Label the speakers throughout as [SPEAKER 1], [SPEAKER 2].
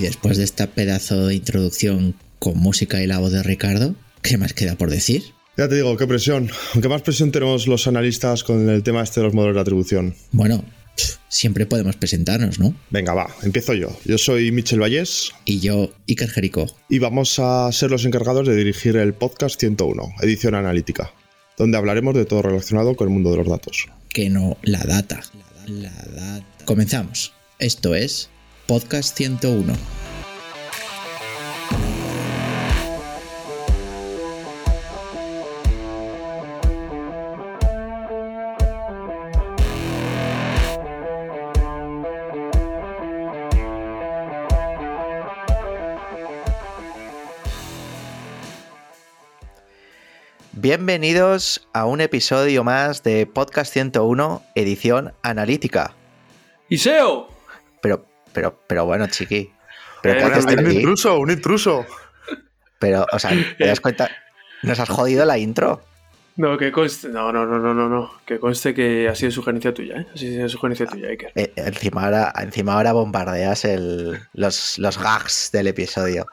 [SPEAKER 1] Y después de esta pedazo de introducción con música y la voz de Ricardo, ¿qué más queda por decir?
[SPEAKER 2] Ya te digo, qué presión. Aunque más presión tenemos los analistas con el tema este de los modelos de atribución.
[SPEAKER 1] Bueno, siempre podemos presentarnos, ¿no?
[SPEAKER 2] Venga, va, empiezo yo. Yo soy Michel Vallés.
[SPEAKER 1] Y yo, Iker Jerico.
[SPEAKER 2] Y vamos a ser los encargados de dirigir el podcast 101, edición analítica, donde hablaremos de todo relacionado con el mundo de los datos.
[SPEAKER 1] Que no, la data. La data. Comenzamos. Esto es Podcast 101.
[SPEAKER 3] Bienvenidos a un episodio más de Podcast 101, edición analítica.
[SPEAKER 4] ¡Y SEO!
[SPEAKER 3] Pero, pero, pero bueno, chiqui. ¿Pero qué
[SPEAKER 2] Eh, un
[SPEAKER 3] aquí?
[SPEAKER 2] intruso, un intruso.
[SPEAKER 3] Pero, o sea, ¿te das cuenta? ¿Nos has jodido la intro?
[SPEAKER 4] No, que conste. No, no, no, no, no, no. Que conste que ha sido sugerencia tuya, ¿eh? Ha sido sugerencia tuya, Iker.
[SPEAKER 3] Eh, encima, ahora, encima ahora bombardeas el- los, los gags del episodio.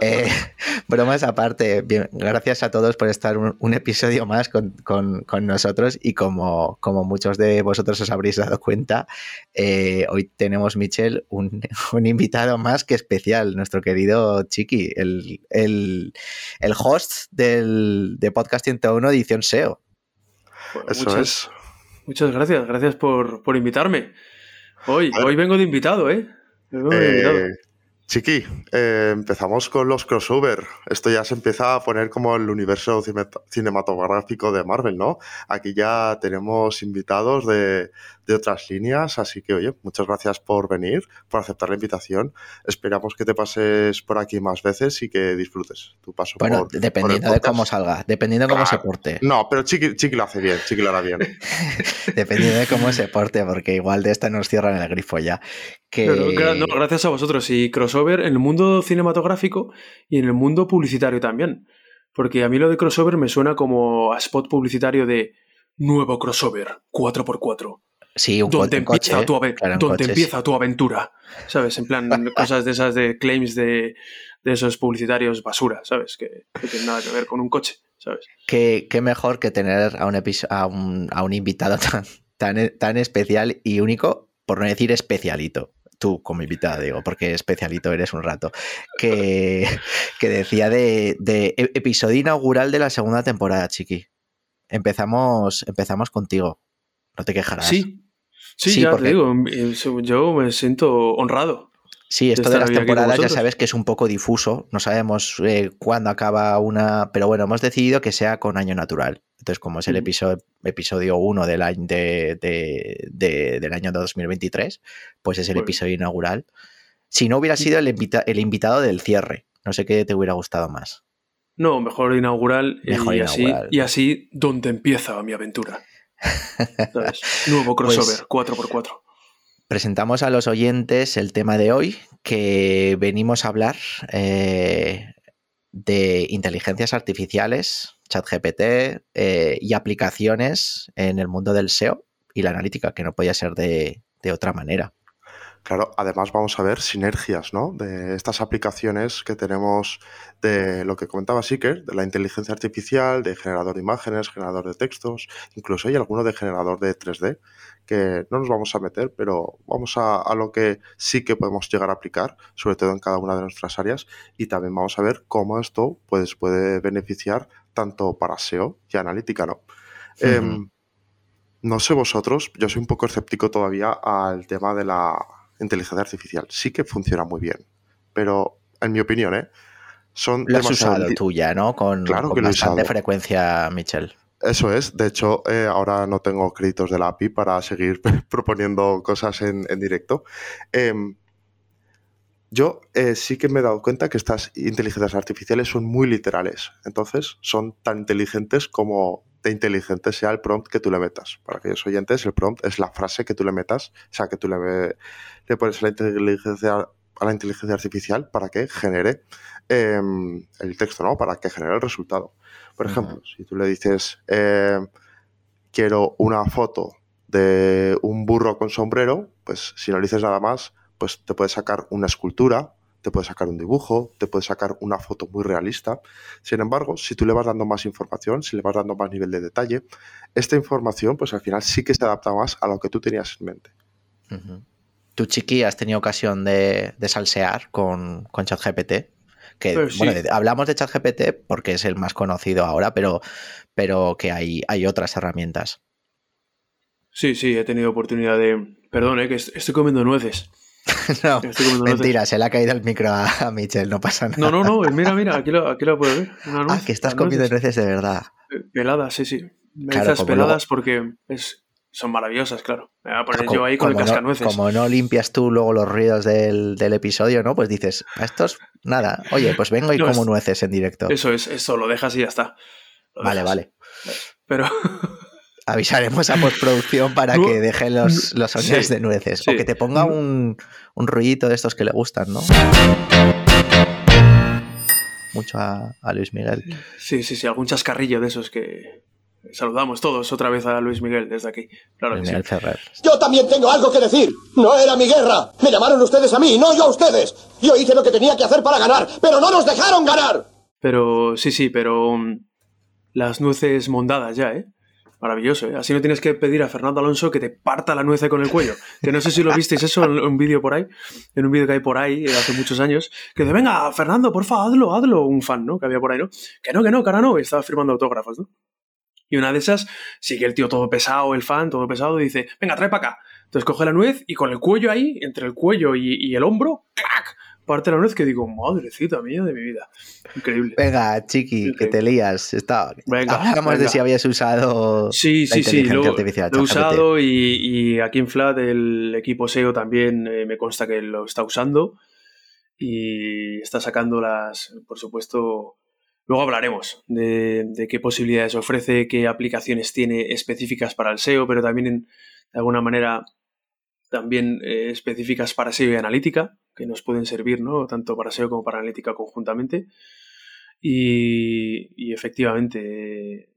[SPEAKER 3] Eh, bromas aparte, bien, gracias a todos por estar un, un episodio más con, con- con nosotros y como, como muchos de vosotros os habréis dado cuenta, eh, hoy tenemos, Michel, un, un invitado más que especial, nuestro querido Chiqui, el, el, el host del, de Podcast 101 edición SEO.
[SPEAKER 4] Bueno,
[SPEAKER 2] Eso
[SPEAKER 4] muchas,
[SPEAKER 2] es.
[SPEAKER 4] Muchas gracias, gracias por, por invitarme. Hoy, hoy vengo de invitado, ¿eh? Hoy vengo de invitado.
[SPEAKER 2] Chiqui, eh, empezamos con los crossover. Esto ya se empieza a poner como el universo cine- cinematográfico de Marvel, ¿no? Aquí ya tenemos invitados de, de otras líneas, así que oye, muchas gracias por venir, por aceptar la invitación. Esperamos que te pases por aquí más veces y que disfrutes tu paso
[SPEAKER 3] Bueno,
[SPEAKER 2] por,
[SPEAKER 3] dependiendo
[SPEAKER 2] por
[SPEAKER 3] de
[SPEAKER 2] el podcast.
[SPEAKER 3] cómo salga, dependiendo de cómo se
[SPEAKER 2] Claro.
[SPEAKER 3] porte.
[SPEAKER 2] No, pero Chiqui, Chiqui lo hace bien, Chiqui lo hará bien.
[SPEAKER 3] Dependiendo de cómo se porte, porque igual de esta nos cierran el grifo ya. Que...
[SPEAKER 4] No, gracias a vosotros. Y crossover en el mundo cinematográfico y en el mundo publicitario también. Porque a mí lo de crossover me suena como a spot publicitario de nuevo crossover 4x4.
[SPEAKER 3] sí, un,
[SPEAKER 4] Donde
[SPEAKER 3] un coche.
[SPEAKER 4] empieza, tu, donde empieza tu aventura. ¿Sabes? En plan, cosas de esas de claims de, de esos publicitarios basura, ¿sabes? Que no tienen nada que ver con un coche, ¿sabes?
[SPEAKER 3] Qué, qué mejor que tener a un, a un, a un invitado tan, tan, tan especial y único, por no decir especialito. Tú como invitado, digo, porque especialito eres un rato. Que, que decía de, de e- episodio inaugural de la segunda temporada, Chiqui. Empezamos, empezamos contigo. No te quejarás.
[SPEAKER 4] Sí, sí,
[SPEAKER 3] Sí,
[SPEAKER 4] ya
[SPEAKER 3] porque-
[SPEAKER 4] te digo, eh, yo me siento honrado.
[SPEAKER 3] Sí, esto
[SPEAKER 4] de
[SPEAKER 3] las temporadas ya sabes que es un poco difuso, no sabemos eh, cuándo acaba una, pero bueno, hemos decidido que sea con año natural. Entonces, como es el episodio, episodio 1 del año, de, de- de- del año 2023, pues es el
[SPEAKER 4] bien.
[SPEAKER 3] episodio inaugural. Si no hubiera sido el, invita- el invitado del cierre, no sé qué te hubiera gustado más.
[SPEAKER 4] No, mejor inaugural, eh,
[SPEAKER 3] Mejor
[SPEAKER 4] y, así, y así donde empieza mi aventura. ¿Sabes? Nuevo
[SPEAKER 3] Pues-
[SPEAKER 4] crossover 4x4.
[SPEAKER 3] Presentamos a los oyentes el tema de hoy, que venimos a hablar eh, de inteligencias artificiales, ChatGPT eh, y aplicaciones en el mundo del SEO y la analítica, que no podía ser de, otra manera.
[SPEAKER 2] Claro, además vamos a ver sinergias, ¿no? De estas aplicaciones que tenemos de lo que comentaba Seeker, de la inteligencia artificial, de generador de imágenes, generador de textos, incluso hay alguno de generador de 3D, que no nos vamos a meter, pero vamos a, a lo que sí que podemos llegar a aplicar, sobre todo en cada una de nuestras áreas, y también vamos a ver cómo esto pues, puede beneficiar tanto para SEO y analítica, ¿no? Em, no sé vosotros, yo soy un poco escéptico todavía al tema de la inteligencia artificial. Sí que funciona muy bien, pero en mi opinión, ¿eh? Son
[SPEAKER 3] Lo has usado
[SPEAKER 2] li-
[SPEAKER 3] tú ya, ¿no? Con,
[SPEAKER 2] Claro
[SPEAKER 3] con bastante
[SPEAKER 2] usado.
[SPEAKER 3] frecuencia, Michel.
[SPEAKER 2] Eso es, de hecho, eh, ahora no tengo créditos de la API para seguir proponiendo cosas en, en directo. Em, Yo eh, sí que me he dado cuenta que estas inteligencias artificiales son muy literales. Entonces, son tan inteligentes como de inteligente sea el prompt que tú le metas. Para aquellos oyentes, el prompt es la frase que tú le metas, o sea, que tú le, le pones la inteligencia, a la inteligencia artificial para que genere em, el texto, ¿no? Para que genere el resultado. Por ejemplo, si tú le dices, em, quiero una foto de un burro con sombrero, pues si no le dices nada más, pues te puede sacar una escultura, te puede sacar un dibujo, te puede sacar una foto muy realista. Sin embargo, si tú le vas dando más información, si le vas dando más nivel de detalle, esta información, pues al final sí que se adapta más a lo que tú tenías en mente.
[SPEAKER 3] ¿Tú, Chiqui, has tenido ocasión de, salsear con, con ChatGPT? Que, pues bueno, hablamos de ChatGPT porque es el más conocido ahora, pero, pero que hay, hay otras herramientas.
[SPEAKER 4] Sí, sí, he tenido oportunidad de. Perdón, eh, que estoy comiendo nueces.
[SPEAKER 3] no, mentira, se le ha caído el micro a, Michelle, no pasa nada.
[SPEAKER 4] No, no, no, mira, mira, aquí lo, aquí lo puedo ver.
[SPEAKER 3] ah, que estás comiendo nueces de verdad.
[SPEAKER 4] Eh, peladas, sí, sí. Nueces peladas porque es, son maravillosas, claro. Me voy a poner yo ahí con el cascanueces.
[SPEAKER 3] como no limpias tú luego los ruidos del, del, episodio, ¿no? Pues dices, a estos, nada. Oye, pues vengo y como nueces en directo.
[SPEAKER 4] Eso es, eso, lo dejas y ya está.
[SPEAKER 3] vale, vale.
[SPEAKER 4] Pero.
[SPEAKER 3] Avisaremos a postproducción para que deje los, los sonidos de nueces. O que te ponga un, un ruidito de estos que le gustan, ¿no? Mucho a, Luis Miguel.
[SPEAKER 4] Sí, sí, sí, algún chascarrillo de esos que, Saludamos todos otra vez a Luis Miguel desde aquí. Claro Miguel
[SPEAKER 5] Ferrer. Yo también tengo algo que decir. No era mi guerra. Me llamaron ustedes a mí, no yo a ustedes. Yo hice lo que tenía que hacer para ganar, pero no nos dejaron ganar.
[SPEAKER 4] Pero sí, sí, pero um, las nueces mondadas ya, ¿eh? Maravilloso, ¿eh? Así no tienes que pedir a Fernando Alonso que te parta la nuez con el cuello. Que no sé si lo visteis eso en un vídeo por ahí, en un vídeo que hay por ahí eh, hace muchos años, que dice, venga, Fernando, porfa, hazlo, hazlo, un fan, ¿no? Que había por ahí, ¿no? Que no, que no, cara no, y estaba firmando autógrafos, ¿no? Y una de esas, sigue el tío todo pesado, el fan, todo pesado, y dice, venga, trae para acá. Entonces coge la nuez y con el cuello ahí, entre el cuello y, y el hombro, ¡clac! parte la nuez que digo, madrecita mía de mi vida. Increíble.
[SPEAKER 3] Venga, chiqui, que te lías. Está... Hablamos de si habías usado
[SPEAKER 4] sí, sí, sí, lo, artificial. Lo he usado y, aquí en Flat el equipo SEO también eh, me consta que lo está usando y está sacando las, por supuesto, Luego hablaremos de, qué posibilidades ofrece, qué aplicaciones tiene específicas para el SEO, pero también de alguna manera también eh, específicas para SEO y analítica, que nos pueden servir, ¿no? Tanto para SEO como para analítica conjuntamente. Y, efectivamente,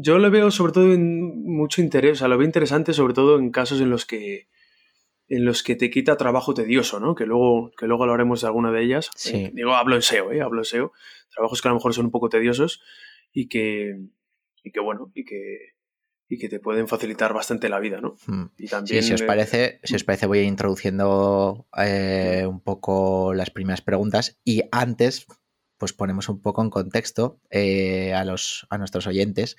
[SPEAKER 4] yo le veo sobre todo en mucho interés, o sea, lo veo interesante sobre todo en casos en los que en los que te quita trabajo tedioso, ¿no? Que luego, que luego hablaremos de alguna de ellas. Eh, digo, hablo en SEO, ¿eh? Hablo en SEO. Trabajos que a lo mejor son un poco tediosos y que, y que bueno, y que, y que te pueden facilitar bastante la vida, ¿no?
[SPEAKER 3] Hmm. Y también, si os parece, si os parece voy a ir introduciendo eh, un poco las primeras preguntas y antes pues ponemos un poco en contexto eh, a, los, a nuestros oyentes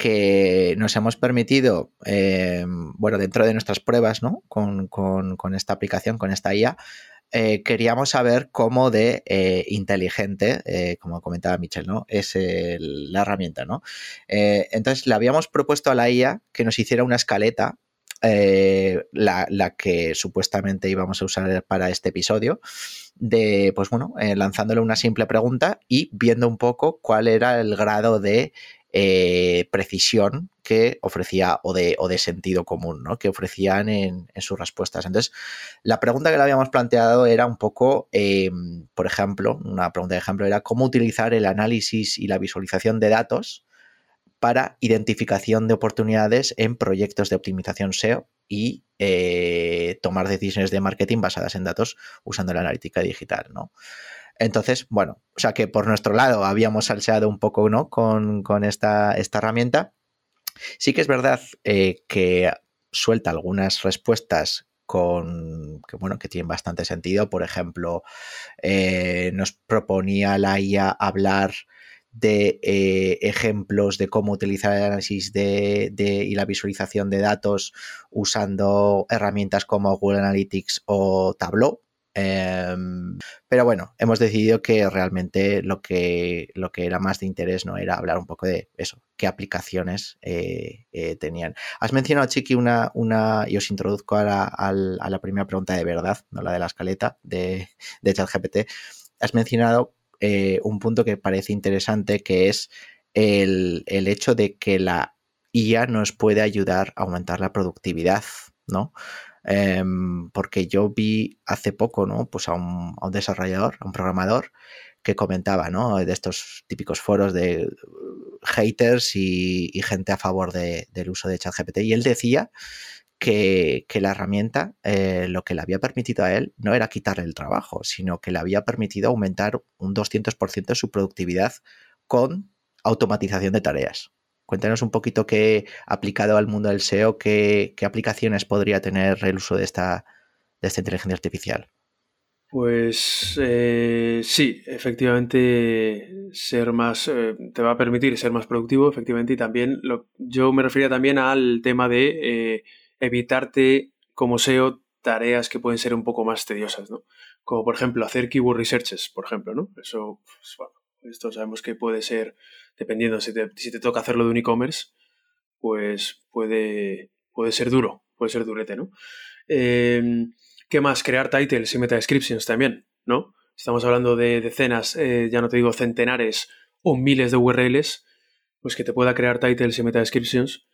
[SPEAKER 3] que nos hemos permitido, eh, bueno, dentro de nuestras pruebas, ¿no? Con, con, esta aplicación, con esta IA, eh, queríamos saber cómo de eh, inteligente, como comentaba Michel, ¿no? Es la herramienta, ¿no? entonces le habíamos propuesto a la IA que nos hiciera una escaleta, la, la, que supuestamente íbamos a usar para este episodio, de, pues bueno, lanzándole una simple pregunta y viendo un poco cuál era el grado de eh, precisión que ofrecía o de, o de, sentido común, ¿no? Que ofrecían en, sus respuestas. Entonces, la pregunta que le habíamos planteado era un poco, em, por ejemplo, una pregunta de ejemplo era cómo utilizar el análisis y la visualización de datos para identificación de oportunidades en proyectos de optimización SEO y eh, tomar decisiones de marketing basadas en datos usando la analítica digital, ¿no? Entonces, bueno, o sea que por nuestro lado habíamos salseado un poco ¿no? con, esta, esta, herramienta. Sí que es verdad eh, que suelta algunas respuestas con que bueno que tienen bastante sentido. Por ejemplo, eh, nos proponía la IA hablar de eh, ejemplos de cómo utilizar el análisis de, y la visualización de datos usando herramientas como Google Analytics o Tableau Em, pero bueno, hemos decidido que realmente lo que, lo que era más de interés no era hablar un poco de eso, qué aplicaciones eh, eh, tenían. Has mencionado, Chiqui, una, una y os introduzco a la, a la, primera pregunta de verdad, no la de la escaleta de, de ChatGPT. Has mencionado eh, un punto que parece interesante, que es el, el hecho de que la IA nos puede ayudar a aumentar la productividad, ¿no? Em, porque yo vi hace poco, ¿no? Pues a un, desarrollador, a un programador, que comentaba, ¿no? De estos típicos foros de uh, haters y, gente a favor del uso de ChatGPT. Y él decía que, la herramienta eh, lo que le había permitido a él no era quitarle el trabajo, sino que le había permitido aumentar un 200% su productividad con automatización de tareas. Cuéntanos un poquito qué, aplicado al mundo del SEO, qué, aplicaciones podría tener el uso de esta, de esta inteligencia artificial.
[SPEAKER 4] Pues eh, sí, efectivamente ser más eh, te va a permitir ser más productivo, efectivamente, y también lo, yo me refería también al tema de eh, evitarte como SEO tareas que pueden ser un poco más tediosas, ¿no? Como por ejemplo hacer keyword researches, por ejemplo, ¿no? Eso, pues, bueno, esto sabemos que puede ser dependiendo si te, toca hacerlo de un e-commerce, pues puede, puede ser duro, puede ser durete, ¿no? Em, ¿Qué más? Crear titles y meta descriptions también, ¿no? Estamos hablando de decenas, eh, ya no te digo centenares o miles de URLs, pues que te pueda crear titles y meta descriptions,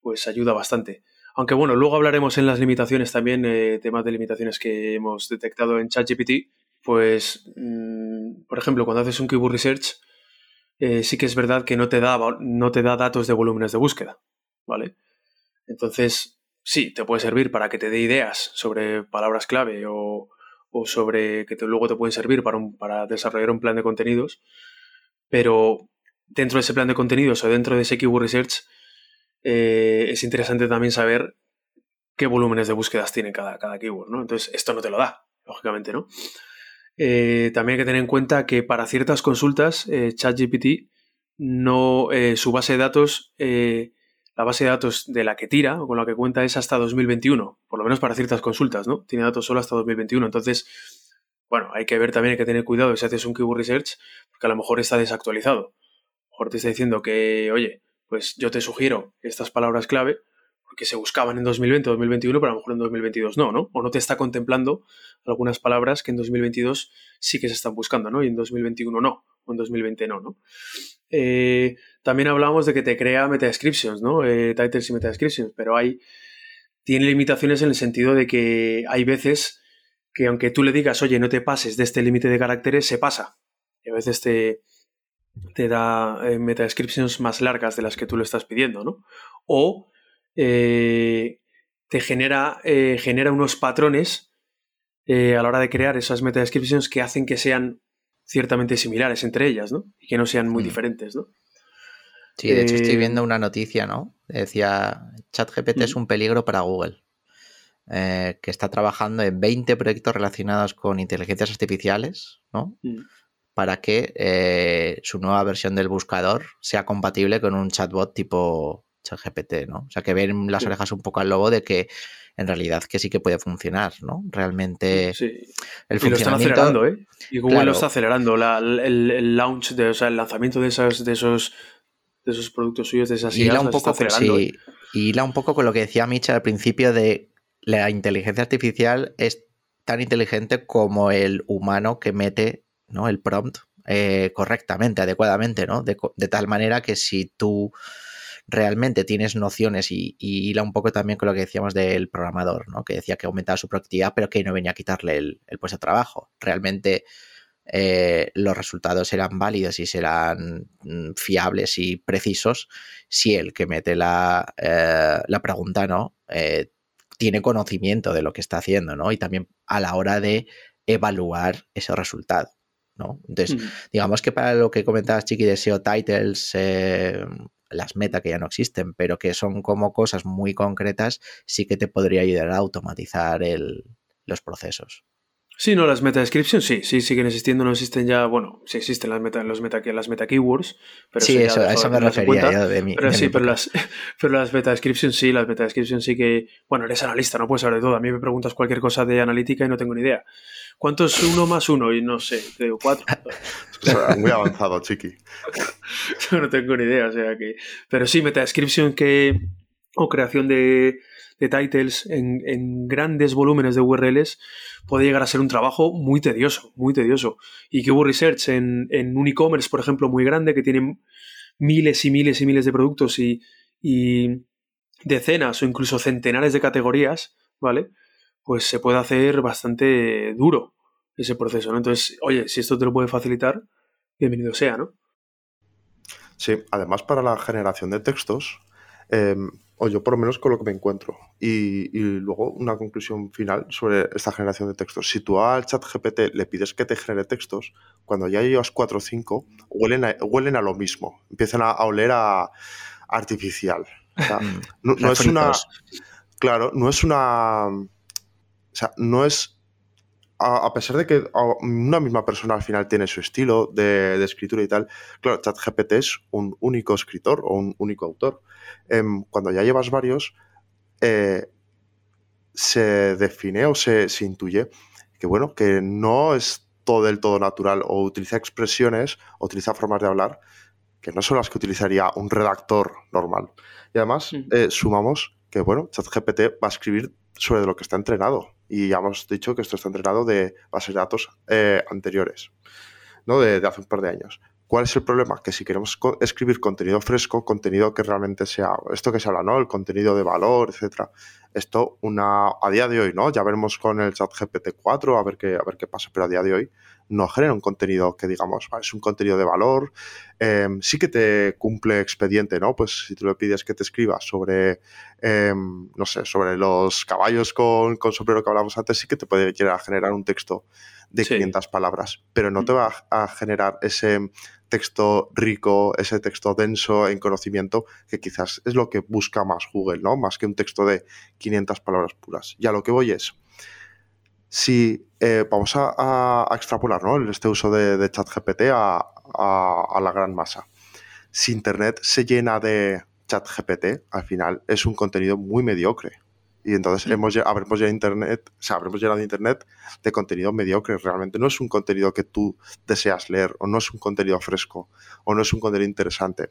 [SPEAKER 4] pues ayuda bastante. Aunque bueno, luego hablaremos en las limitaciones también, eh, temas de limitaciones que hemos detectado en ChatGPT, pues, mm, por ejemplo, cuando haces un keyword research, eh, sí que es verdad que no te, da, no te da datos de volúmenes de búsqueda, ¿vale? Entonces, sí, te puede servir para que te dé ideas sobre palabras clave o, sobre que luego te pueden servir para, para desarrollar un plan de contenidos, pero dentro de ese plan de contenidos o dentro de ese keyword research eh, es interesante también saber qué volúmenes de búsquedas tiene cada, cada keyword, ¿no? Entonces, esto no te lo da, lógicamente, ¿no? Eh, también hay que tener en cuenta que para ciertas consultas, eh, ChatGPT, no, eh, su base de datos, la base de datos de la que tira o con la que cuenta es hasta 2021, por lo menos para ciertas consultas, ¿no? Tiene datos solo hasta 2021. Entonces, bueno, hay que ver también, hay que tener cuidado si haces un keyword research, porque a lo mejor está desactualizado. A lo mejor te está diciendo que, oye, pues yo te sugiero estas palabras clave, porque se buscaban en 2020 o 2021, pero a lo mejor en 2022 no, ¿no? O no te está contemplando algunas palabras que en 2022 sí que se están buscando, ¿no? Y en 2021 no, o en 2020 no, ¿no? Eh, también hablamos de que te crea meta descriptions, ¿no? Eh, titles y meta descriptions, pero hay, tiene limitaciones en el sentido de que hay veces que aunque tú le digas, oye, no te pases de este límite de caracteres, se pasa. Y a veces te, te da eh, meta descriptions más largas de las que tú le estás pidiendo, ¿no? O eh, te genera, eh, genera unos patrones eh, a la hora de crear esas meta descriptions que hacen que sean ciertamente similares entre ellas, ¿no? Y que no sean muy mm. diferentes, ¿no?
[SPEAKER 3] Sí, de hecho estoy viendo una noticia, ¿no? Decía, ChatGPT es un peligro para Google, que está trabajando en 20 proyectos relacionados con inteligencias artificiales, ¿no? Mm. Para que su nueva versión del buscador sea compatible con un chatbot tipo ChatGPT, ¿no? O sea, que ven las orejas un poco al lobo de que en realidad que sí que puede funcionar, ¿no? Realmente
[SPEAKER 4] sí. el funcionamiento... Y lo están acelerando, ¿eh? Y Google lo está acelerando. el, launch, de, o sea, el lanzamiento de, esas, de esos de esos productos suyos, de esas ideas,
[SPEAKER 3] un poco, está sí, ¿eh? Y la un poco con lo que decía Mitch al principio de la inteligencia artificial es tan inteligente como el humano que mete ¿no? el prompt eh, correctamente, adecuadamente, ¿no? De, de, tal manera que si tú realmente tienes nociones y, y un poco también con lo que decíamos del programador, ¿no? que decía que aumentaba su productividad, pero que no venía a quitarle el, puesto de trabajo. Realmente eh, los resultados serán válidos y serán mm, fiables y precisos si el que mete la, eh, la pregunta no eh, tiene conocimiento de lo que está haciendo, ¿no? Y también a la hora de evaluar ese resultado. ¿no? Entonces, mm. digamos que para lo que comentabas, Chiqui, de SEO titles, las meta que ya no existen, pero que son como cosas muy concretas, sí que te podría ayudar a automatizar los procesos.
[SPEAKER 4] Sí, no, las meta descriptions sí, sí, siguen existiendo, no existen ya, bueno, sí existen las meta, los meta, las meta keywords, pero
[SPEAKER 3] sí, eso, a eso me refería yo de mi,
[SPEAKER 4] Pero
[SPEAKER 3] de
[SPEAKER 4] sí,
[SPEAKER 3] mi
[SPEAKER 4] pero las, pero las meta descriptions sí, las meta descriptions sí que, bueno, eres analista, no puedes saber de todo. A mí me preguntas cualquier cosa de analítica y no tengo ni idea. ¿Cuánto es uno más uno? Y no sé, te digo cuatro.
[SPEAKER 2] O sea, muy avanzado, chiqui.
[SPEAKER 4] Yo no tengo ni idea, o sea que. Pero sí, meta description que. o creación de, de titles en, en grandes volúmenes de URLs puede llegar a ser un trabajo muy tedioso, muy tedioso. Y Keyword Research en, en un e-commerce, por ejemplo, muy grande, que tiene miles y miles y miles de productos y, y decenas o incluso centenares de categorías, ¿vale? Pues se puede hacer bastante duro ese proceso, ¿no? Entonces, oye, si esto te lo puede facilitar, bienvenido sea, ¿no?
[SPEAKER 2] Sí, además para la generación de textos, eh, o yo por lo menos con lo que me encuentro. Y, y luego una conclusión final sobre esta generación de textos. Si tú al chat GPT le pides que te genere textos, cuando ya llevas 4 o 5, huelen a, huelen a lo mismo. Empiezan a, a oler a artificial. O sea, no, no es una... Claro, no es una... O sea, no es... A, a pesar de que una misma persona al final tiene su estilo de, de escritura y tal, claro, ChatGPT es un único escritor o un único autor. Em, cuando ya llevas varios, eh, se define o se, se intuye que, bueno, que no es todo del todo natural o utiliza expresiones o utiliza formas de hablar que no son las que utilizaría un redactor normal. Y además,
[SPEAKER 4] Mm.
[SPEAKER 2] eh, sumamos que, bueno, ChatGPT va a escribir sobre lo que está entrenado. Y ya hemos dicho que esto está entrenado de bases de datos eh, anteriores, ¿no? De, hace un par de años. ¿Cuál es el problema? Que si queremos escribir contenido fresco, contenido que realmente sea, esto que se habla, ¿no? El contenido de valor, etcétera. Esto, una, a día de hoy, ¿no? Ya veremos con el chat GPT-4 a ver qué, a ver qué pasa, pero a día de hoy no genera un contenido que digamos, "Ah, es un contenido de valor, eh, sí que te cumple expediente, ¿no? Pues si tú le pides que te escriba sobre, eh, no sé, sobre los caballos con, con sombrero que hablamos antes, sí que te puede llegar a generar un texto de
[SPEAKER 4] Sí.
[SPEAKER 2] 500 palabras, pero no te va a, a generar ese texto rico, ese texto denso en conocimiento, que quizás es lo que busca más Google, ¿no? Más que un texto de 500 palabras puras. Y a lo que voy es, si eh, vamos a, extrapolar ¿no? este uso de, de ChatGPT a, a- a la gran masa. Si Internet se llena de ChatGPT, al final es un contenido muy mediocre. Y entonces
[SPEAKER 4] Mm.
[SPEAKER 2] hemos, habremos, llenado Internet, o sea, habremos llenado Internet de contenido mediocre. Realmente no es un contenido que tú deseas leer, o no es un contenido fresco, o no es un contenido interesante.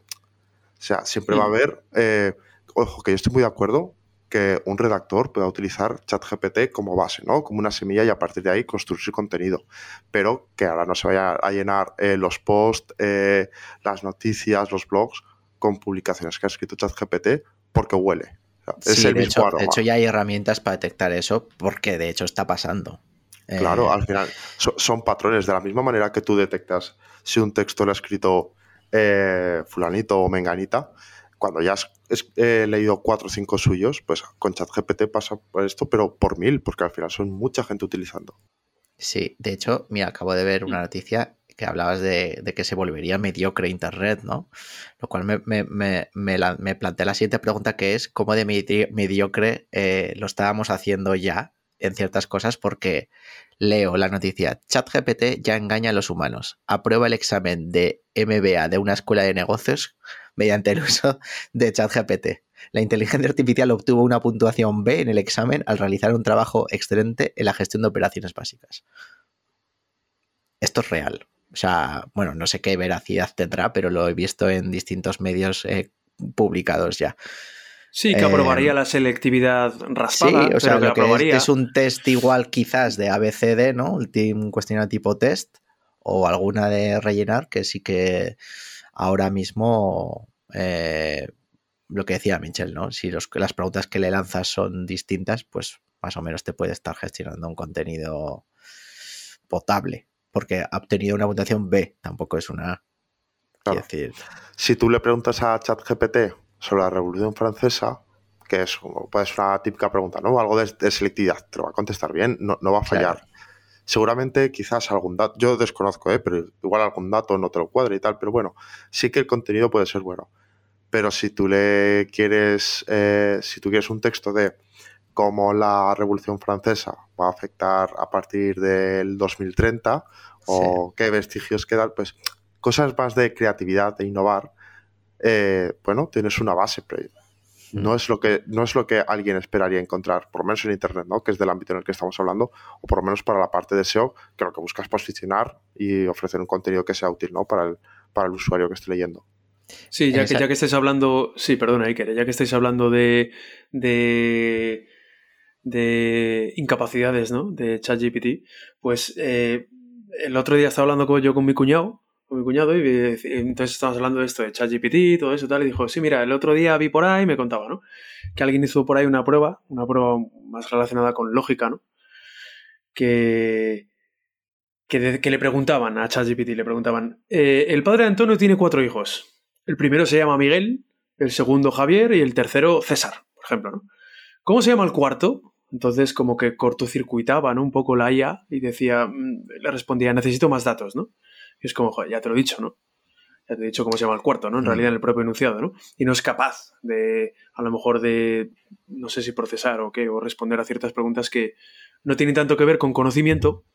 [SPEAKER 2] O sea, siempre va a haber, eh, ojo, que yo estoy muy de acuerdo que un redactor pueda utilizar ChatGPT como base, ¿no? Como una semilla y a partir de ahí construir su contenido. Pero que ahora no se vaya a llenar eh, los posts, eh, las noticias, los blogs con publicaciones que ha escrito ChatGPT porque huele. O sea, es
[SPEAKER 3] Sí,
[SPEAKER 2] el
[SPEAKER 3] de
[SPEAKER 2] mismo
[SPEAKER 3] hecho,
[SPEAKER 2] aroma.
[SPEAKER 3] de hecho ya hay herramientas para detectar eso, porque de hecho está pasando.
[SPEAKER 2] Claro,
[SPEAKER 3] Eh,
[SPEAKER 2] al final so- son patrones. De la misma manera que tú detectas si un texto lo ha escrito fulanito o menganita, cuando ya has eh, leído cuatro o cinco suyos, pues con ChatGPT pasa por esto, pero por mil, porque al final son mucha gente utilizando.
[SPEAKER 3] Sí, de hecho, mira, acabo de ver una noticia que hablabas de, de que se volvería mediocre Internet, ¿no? Lo cual me, me, me, me la- plantea la siguiente pregunta, que es cómo de medi- mediocre eh, lo estábamos haciendo ya en ciertas cosas, porque leo la noticia, ChatGPT ya engaña a los humanos, aprueba el examen de MBA de una escuela de negocios mediante el uso de ChatGPT. La inteligencia artificial obtuvo una puntuación B en el examen al realizar un trabajo excelente en la gestión de operaciones básicas. Esto es real. O sea, bueno, no sé qué veracidad tendrá, pero lo he visto en distintos medios eh, publicados ya.
[SPEAKER 4] Sí, que
[SPEAKER 3] Eh,
[SPEAKER 4] aprobaría la selectividad raspada,
[SPEAKER 3] sí, o sea,
[SPEAKER 4] pero que
[SPEAKER 3] lo que es,
[SPEAKER 4] aprobaría.
[SPEAKER 3] es un test igual quizás de ABCD, ¿no? Un ti- Un cuestionario tipo test o alguna de rellenar que sí que ahora mismo eh, lo que decía Michel, ¿no? Si los, las preguntas que le lanzas son distintas, pues más o menos te puede estar gestionando un contenido potable, porque ha obtenido una puntuación B, tampoco es una A.
[SPEAKER 2] Claro.
[SPEAKER 3] decir,
[SPEAKER 2] Si tú le preguntas a ChatGPT sobre la Revolución Francesa, que es pues una típica pregunta, ¿no? Algo de, de selectividad, te lo va a contestar bien, no, no va a fallar.
[SPEAKER 3] Claro.
[SPEAKER 2] Seguramente quizás algún dato, yo desconozco, ¿eh? pero igual algún dato no te lo cuadra y tal, pero bueno, sí que el contenido puede ser bueno. Pero si tú le quieres, eh, si tú quieres un texto de cómo la Revolución Francesa va a afectar a partir del 2030 o qué vestigios quedan, pues cosas más de creatividad, de innovar, eh, bueno, tienes una base, pero no es, lo que, no es lo que alguien esperaría encontrar, por lo menos en Internet, ¿no? que es del ámbito en el que estamos hablando, o por lo menos para la parte de SEO, que lo que busca es posicionar y ofrecer un contenido que sea útil ¿no? para, el, para el usuario que esté leyendo.
[SPEAKER 4] Sí, ya que, ya que estáis hablando, sí, perdona, Iker, ya que estáis hablando de, de, de incapacidades, ¿no? De ChatGPT, pues eh, el otro día estaba hablando con, yo con mi cuñado, con mi cuñado, y, entonces estábamos hablando de esto, de ChatGPT, todo eso y tal, y dijo, sí, mira, el otro día vi por ahí, me contaba, ¿no? Que alguien hizo por ahí una prueba, una prueba más relacionada con lógica, ¿no? Que, que, que le preguntaban a ChatGPT, le preguntaban, eh, el padre de Antonio tiene cuatro hijos. El primero se llama Miguel, el segundo Javier y el tercero César, por ejemplo, ¿no? ¿Cómo se llama el cuarto? Entonces, como que cortocircuitaba ¿no? un poco la IA y decía, mm, le respondía, necesito más datos, ¿no? Y es como, joder, ya te lo he dicho, ¿no? Ya te he dicho cómo se llama el cuarto, ¿no? En mm. realidad en el propio enunciado, ¿no? Y no es capaz de, a lo mejor, de, no sé si procesar o qué, o responder a ciertas preguntas que no tienen tanto que ver con conocimiento,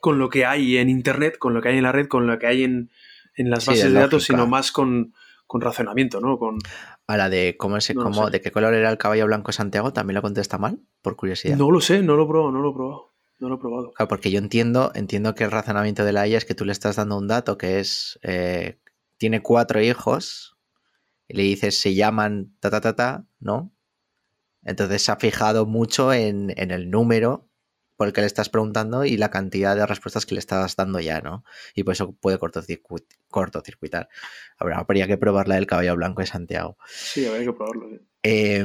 [SPEAKER 4] con lo que hay en Internet, con lo que hay en la red, con lo que hay en, las bases de datos, sino más con, con razonamiento, ¿no? Con...
[SPEAKER 3] Ahora, de cómo es, cómo, de qué color era el caballo blanco de Santiago, ¿también lo contesta mal? Por curiosidad.
[SPEAKER 4] No lo sé, no lo he probado, no lo he probado. No lo he probado.
[SPEAKER 3] Claro, porque yo entiendo, entiendo que el razonamiento de la IA es que tú le estás dando un dato que es. Eh, tiene cuatro hijos. Y le dices se llaman ta ta ta ta, ¿no? Entonces se ha fijado mucho en, en el número por el que le estás preguntando y la cantidad de respuestas que le estás dando ya, ¿no? Y por eso puede cortocircuitar. Habría que probar la del caballo blanco de Santiago.
[SPEAKER 4] Sí, habría que probarlo.
[SPEAKER 3] Eh,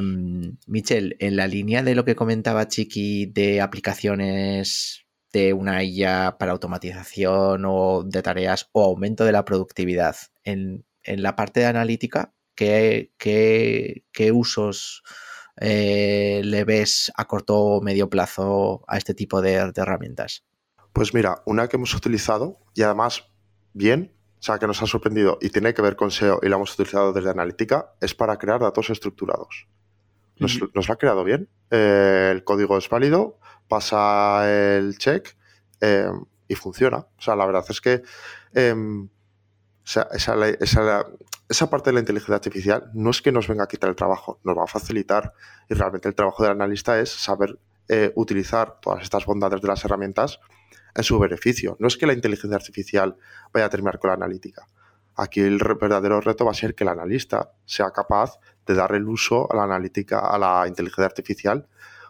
[SPEAKER 3] Michel, en la línea de lo que comentaba Chiqui de aplicaciones de una IA para automatización o de tareas o aumento de la productividad, en, la parte de analítica, ¿qué, qué usos eh, le ves a corto o medio plazo a este tipo de, herramientas?
[SPEAKER 2] Pues mira, una que hemos utilizado y además bien, o sea, que nos ha sorprendido y tiene que ver con SEO y la hemos utilizado desde analítica, es para crear datos estructurados. Nos, lo ha creado bien. Eh, el código es válido, pasa el check eh, y funciona. O sea, la verdad es que em, esa, esa, esa parte de la inteligencia artificial no es que nos venga a quitar el trabajo, nos va a facilitar y realmente el trabajo del analista es saber eh, utilizar todas estas bondades de las herramientas en su beneficio. No es que la inteligencia artificial vaya a terminar con la analítica. Aquí el verdadero reto va a ser que el analista sea capaz de dar el uso a la analítica, a la inteligencia artificial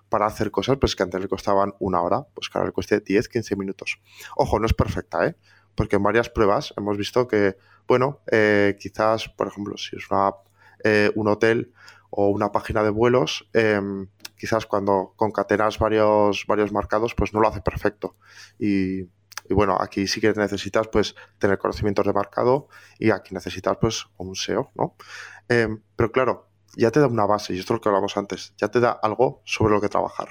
[SPEAKER 2] para hacer cosas pues, que antes le costaban una hora, pues que ahora le cueste 10, 15 minutos. Ojo, no es perfecta, ¿eh? porque en varias pruebas hemos visto que, bueno, eh, quizás, por ejemplo, si es una, eh, un hotel o una página de vuelos, em, quizás cuando concatenas varios, varios marcados, pues no lo hace perfecto. Y, bueno, aquí sí que necesitas pues tener conocimientos de marcado y aquí necesitas pues un SEO, ¿no? Em, pero claro, ya te da una base, y esto es lo que hablamos antes, ya te da algo sobre lo que trabajar.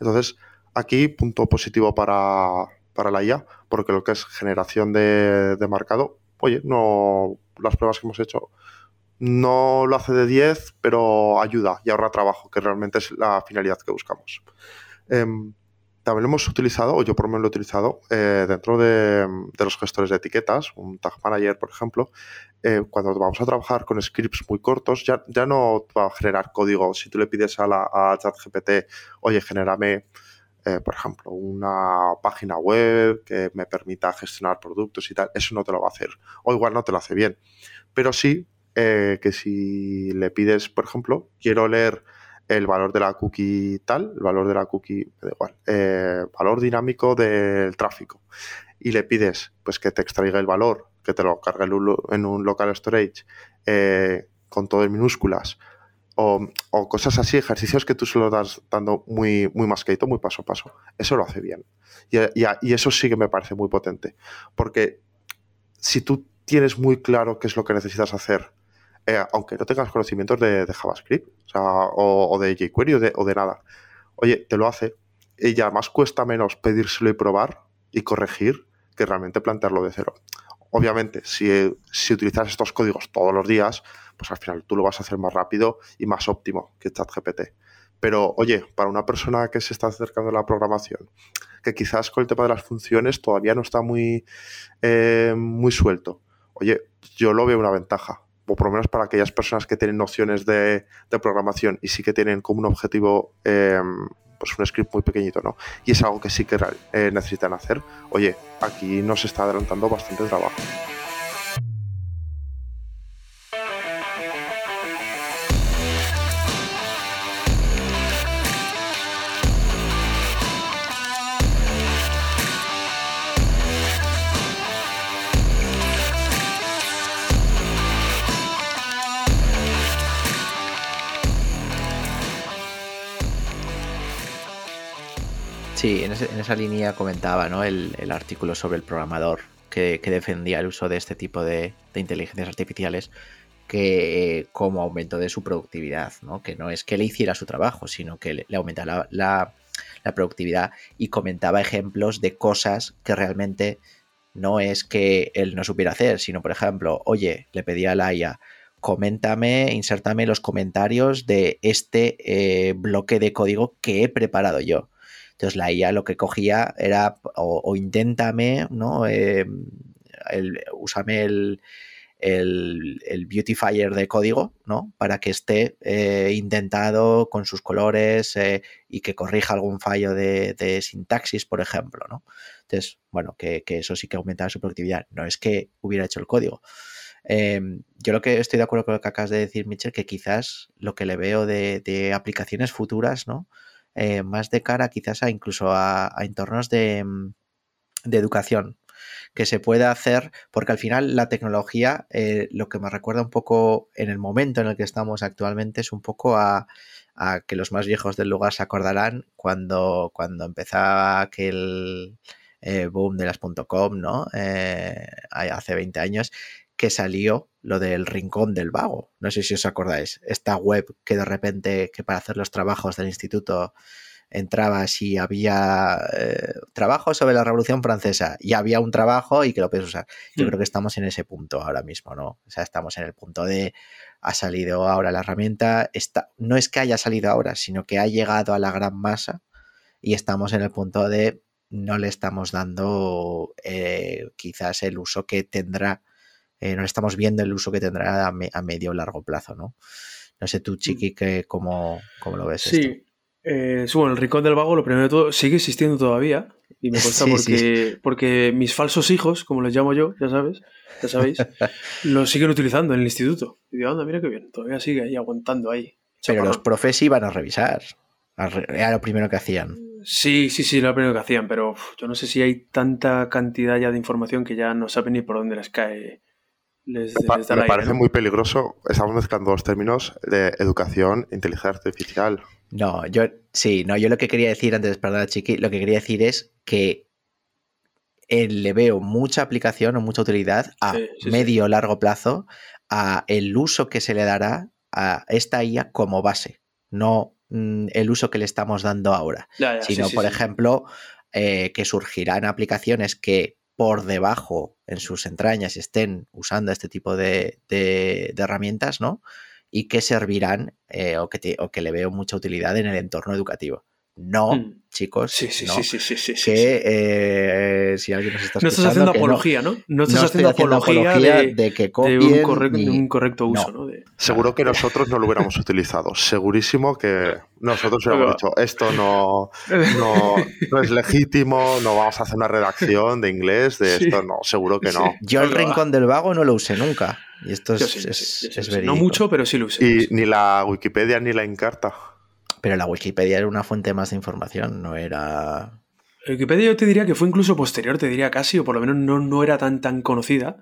[SPEAKER 2] Entonces, aquí punto positivo para, para la IA, porque lo que es generación de, marcado, oye, no las pruebas que hemos hecho no lo hace de 10, pero ayuda y ahorra trabajo, que realmente es la finalidad que buscamos. Em, también hemos utilizado, o yo por lo menos lo he utilizado, eh, dentro de, los gestores de etiquetas, un Tag Manager, por ejemplo, eh, cuando vamos a trabajar con scripts muy cortos, ya, ya no va a generar código. Si tú le pides a, la, a ChatGPT, oye, genérame eh, por ejemplo, una página web que me permita gestionar productos y tal, eso no te lo va a hacer. O igual no te lo hace bien. Pero sí eh, que si le pides, por ejemplo, quiero leer el valor de la cookie tal, el valor de la cookie, da igual, eh, valor dinámico del tráfico. Y le pides pues que te extraiga el valor, que te lo cargue en un local storage con todo en minúsculas o, cosas así, ejercicios que tú se lo das dando muy, muy masqueito, muy paso a paso. Eso lo hace bien. Y, eso sí que me parece muy potente. Porque si tú tienes muy claro qué es lo que necesitas hacer, eh, aunque no tengas conocimientos de, JavaScript o, de jQuery o de, o de nada, oye, te lo hace. Y ya más cuesta menos pedírselo y probar y corregir que realmente plantearlo de cero. Obviamente, si, si utilizas estos códigos todos los días, pues al final tú lo vas a hacer más rápido y más óptimo que ChatGPT. Pero, oye, para una persona que se está acercando a la programación, que quizás con el tema de las funciones todavía no está muy, eh, muy suelto, oye, yo lo veo una ventaja. O por lo menos para aquellas personas que tienen nociones de, programación y sí que tienen como un objetivo eh, pues un script muy pequeñito, ¿no? Y es algo que sí que eh, necesitan hacer. Oye, aquí nos está adelantando bastante trabajo.
[SPEAKER 3] Sí, en, esa línea comentaba el, artículo sobre el programador que, defendía el uso de este tipo de, inteligencias artificiales que como aumento de su productividad, ¿no? que no es que le hiciera su trabajo, sino que le, aumentaba la, productividad y comentaba ejemplos de cosas que realmente no es que él no supiera hacer, sino por ejemplo, oye, le pedía a la IA, coméntame, insértame los comentarios de este eh, bloque de código que he preparado yo. Entonces la IA lo que cogía era o, inténtame, ¿no? Eh, el, úsame el, el, beautifier de código, ¿no? Para que esté eh, intentado con sus colores eh, y que corrija algún fallo de, sintaxis, por ejemplo, ¿no? Entonces, bueno, que, eso sí que aumentaba su productividad. No es que hubiera hecho el código. Em, yo lo que estoy de acuerdo con lo que acabas de decir, Mitchell, que quizás lo que le veo de aplicaciones futuras, ¿no? Eh, más de cara quizás a incluso a, entornos mm, de, educación que se pueda hacer, porque al final la tecnología, eh, lo que me recuerda un poco en el momento en el que estamos actualmente, es un poco a, que los más viejos del lugar se acordarán cuando, cuando empezaba aquel eh, boom de las .com, ¿no? hace 20 años, que salió lo del Rincón del Vago. No sé si os acordáis. Esta web que de repente, que para hacer los trabajos del instituto entrabas y había eh, trabajo sobre la Revolución Francesa y había un trabajo y que lo puedes usar. Yo hmm. creo que estamos en ese punto ahora mismo, ¿no? O sea, estamos en el punto de ha salido ahora la herramienta, está, no es que haya salido ahora, sino que ha llegado a la gran masa y estamos en el punto de no le estamos dando eh, quizás el uso que tendrá eh, no estamos viendo el uso que tendrá a, medio o largo plazo, ¿no? No sé tú, mm. Chiqui, que, cómo, lo ves.
[SPEAKER 4] Sí, eh, bueno, el Rincón del Vago, lo primero de todo, sigue existiendo todavía. Y me consta porque, porque mis falsos hijos, como les llamo yo, ya sabes, ya sabéis, lo siguen utilizando en el instituto. Y digo, anda, mira qué bien, todavía sigue ahí aguantando ahí.
[SPEAKER 3] Pero los profes iban a revisar. Era lo primero que hacían.
[SPEAKER 4] Sí, sí, sí, era lo primero que hacían, pero yo no sé si hay tanta cantidad ya de información que ya no saben ni por dónde les cae
[SPEAKER 2] me parece muy peligroso. Estamos mezclando los términos de educación e inteligencia artificial.
[SPEAKER 3] No, yo sí, no, yo lo que quería decir antes, perdón, Chiqui, lo que quería decir es que le veo mucha aplicación o mucha utilidad a medio o largo plazo a el uso que se le dará a esta IA como base, no mm, el uso que le estamos dando ahora, sino, por ejemplo, eh, que surgirán aplicaciones que por debajo en sus entrañas estén usando este tipo de, herramientas, ¿no? Y que servirán eh, o, que o que le veo mucha utilidad en el entorno educativo. No, mm. chicos,
[SPEAKER 4] sí, sí, sí, sí, sí,
[SPEAKER 3] que eh, si alguien nos está escuchando...
[SPEAKER 4] No estás haciendo apología, ¿no? No estás haciendo, apología, de, que un, correcto, uso, ¿no?
[SPEAKER 2] Seguro que nosotros no lo hubiéramos utilizado. Segurísimo que nosotros hubiéramos dicho, esto no, no, es legítimo, no vamos a hacer una redacción de inglés de esto, no, seguro que no.
[SPEAKER 3] Yo el rincón del vago no lo usé nunca. Y esto es, es,
[SPEAKER 4] No mucho, pero sí lo usé.
[SPEAKER 2] Y ni la Wikipedia ni la Encarta.
[SPEAKER 3] Pero la Wikipedia era una fuente más de información, no era.
[SPEAKER 4] Wikipedia yo te diría que fue incluso posterior, te diría casi, o por lo menos no, no era tan tan conocida.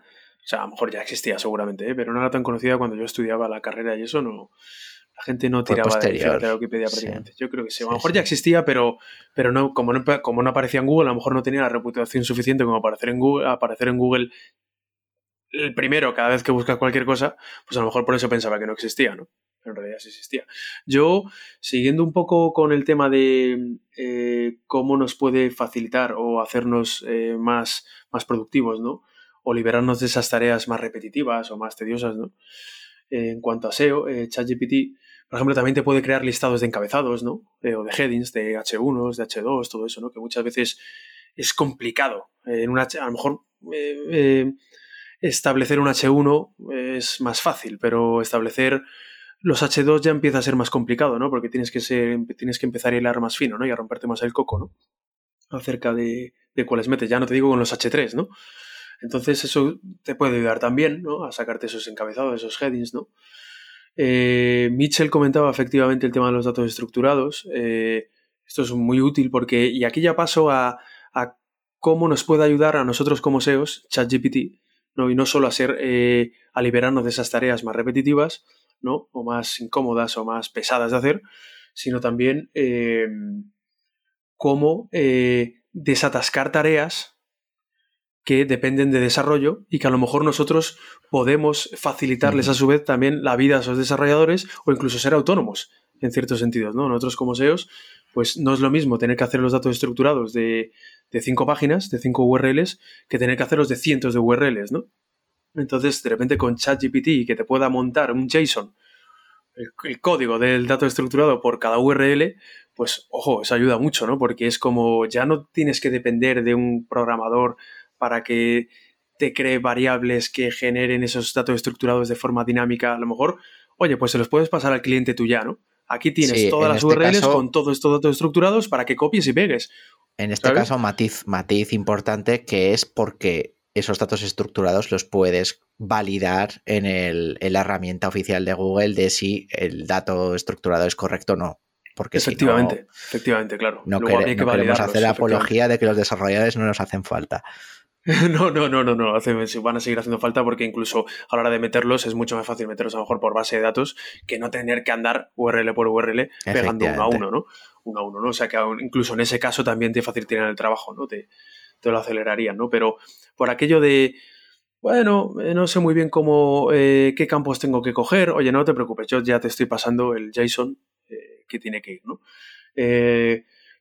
[SPEAKER 4] O sea, a lo mejor ya existía seguramente, ¿eh? pero no era tan conocida cuando yo estudiaba la carrera y eso no. La gente no tiraba de, la Wikipedia prácticamente. Yo creo que sí. A lo mejor ya existía, pero, pero no, como no, como no aparecía en Google, a lo mejor no tenía la reputación suficiente como aparecer en Google, aparecer en Google el primero cada vez que buscas cualquier cosa, pues a lo mejor por eso pensaba que no existía, ¿no? En realidad sí existía. Yo, siguiendo un poco con el tema de eh, cómo nos puede facilitar o hacernos eh, más, más productivos, ¿no? O liberarnos de esas tareas más repetitivas o más tediosas, ¿no? en cuanto a SEO, eh, ChatGPT, por ejemplo, también te puede crear listados de encabezados, ¿no? o de headings, de H1, de H2, todo eso, ¿no? Que muchas veces es complicado. En una, a lo mejor establecer un H1 es más fácil, pero establecer los H2 ya empieza a ser más complicado, ¿no? Porque tienes que, ser, tienes que empezar a hilar más fino, ¿no? Y a romperte más el coco, ¿no? Acerca de, cuáles metes. Ya no te digo con los H3, ¿no? Entonces eso te puede ayudar también, ¿no? A sacarte esos encabezados, esos headings, ¿no? Eh, Mitchell comentaba efectivamente el tema de los datos estructurados. Eh, esto es muy útil porque, y aquí ya paso a, a, cómo nos puede ayudar a nosotros como SEOs, ChatGPT, ¿no? y no solo a, ser, eh, a liberarnos de esas tareas más repetitivas, ¿no? o más incómodas o más pesadas de hacer, sino también eh, cómo eh, desatascar tareas que dependen de desarrollo y que a lo mejor nosotros podemos facilitarles a su vez también la vida a esos desarrolladores o incluso ser autónomos en ciertos sentidos, ¿no? Nosotros como SEOs, pues no es lo mismo tener que hacer los datos estructurados de, de cinco páginas, de cinco URLs, que tener que hacerlos de cientos de URLs, ¿no? Entonces, de repente con ChatGPT que te pueda montar un JSON, el, código del dato estructurado por cada URL, pues ojo, eso ayuda mucho, ¿no? Porque es como ya no tienes que depender de un programador para que te cree variables que generen esos datos estructurados de forma dinámica. A lo mejor, oye, pues se los puedes pasar al cliente tú ya, ¿no? Aquí tienes todas las este URLs con todos estos datos estructurados para que copies y pegues.
[SPEAKER 3] En este caso, matiz, matiz importante que es porque esos datos estructurados los puedes validar en, el, en la herramienta oficial de Google de si el dato estructurado es correcto o no. Porque
[SPEAKER 4] efectivamente, efectivamente, claro.
[SPEAKER 3] No, queremos hacer la apología de que los desarrolladores no nos hacen falta.
[SPEAKER 4] No, no, no, no, no. van a seguir haciendo falta porque incluso a la hora de meterlos es mucho más fácil meterlos a lo mejor por base de datos que no tener que andar URL por URL pegando uno a uno, ¿no? Uno a uno, ¿no? O sea que incluso en ese caso también te facilitarían el trabajo, ¿no? Te, te lo acelerarían, ¿no? Pero por aquello de, bueno, eh, no sé muy bien cómo, eh, qué campos tengo que coger, oye, no te preocupes, yo ya te estoy pasando el JSON eh, que tiene que ir, ¿no?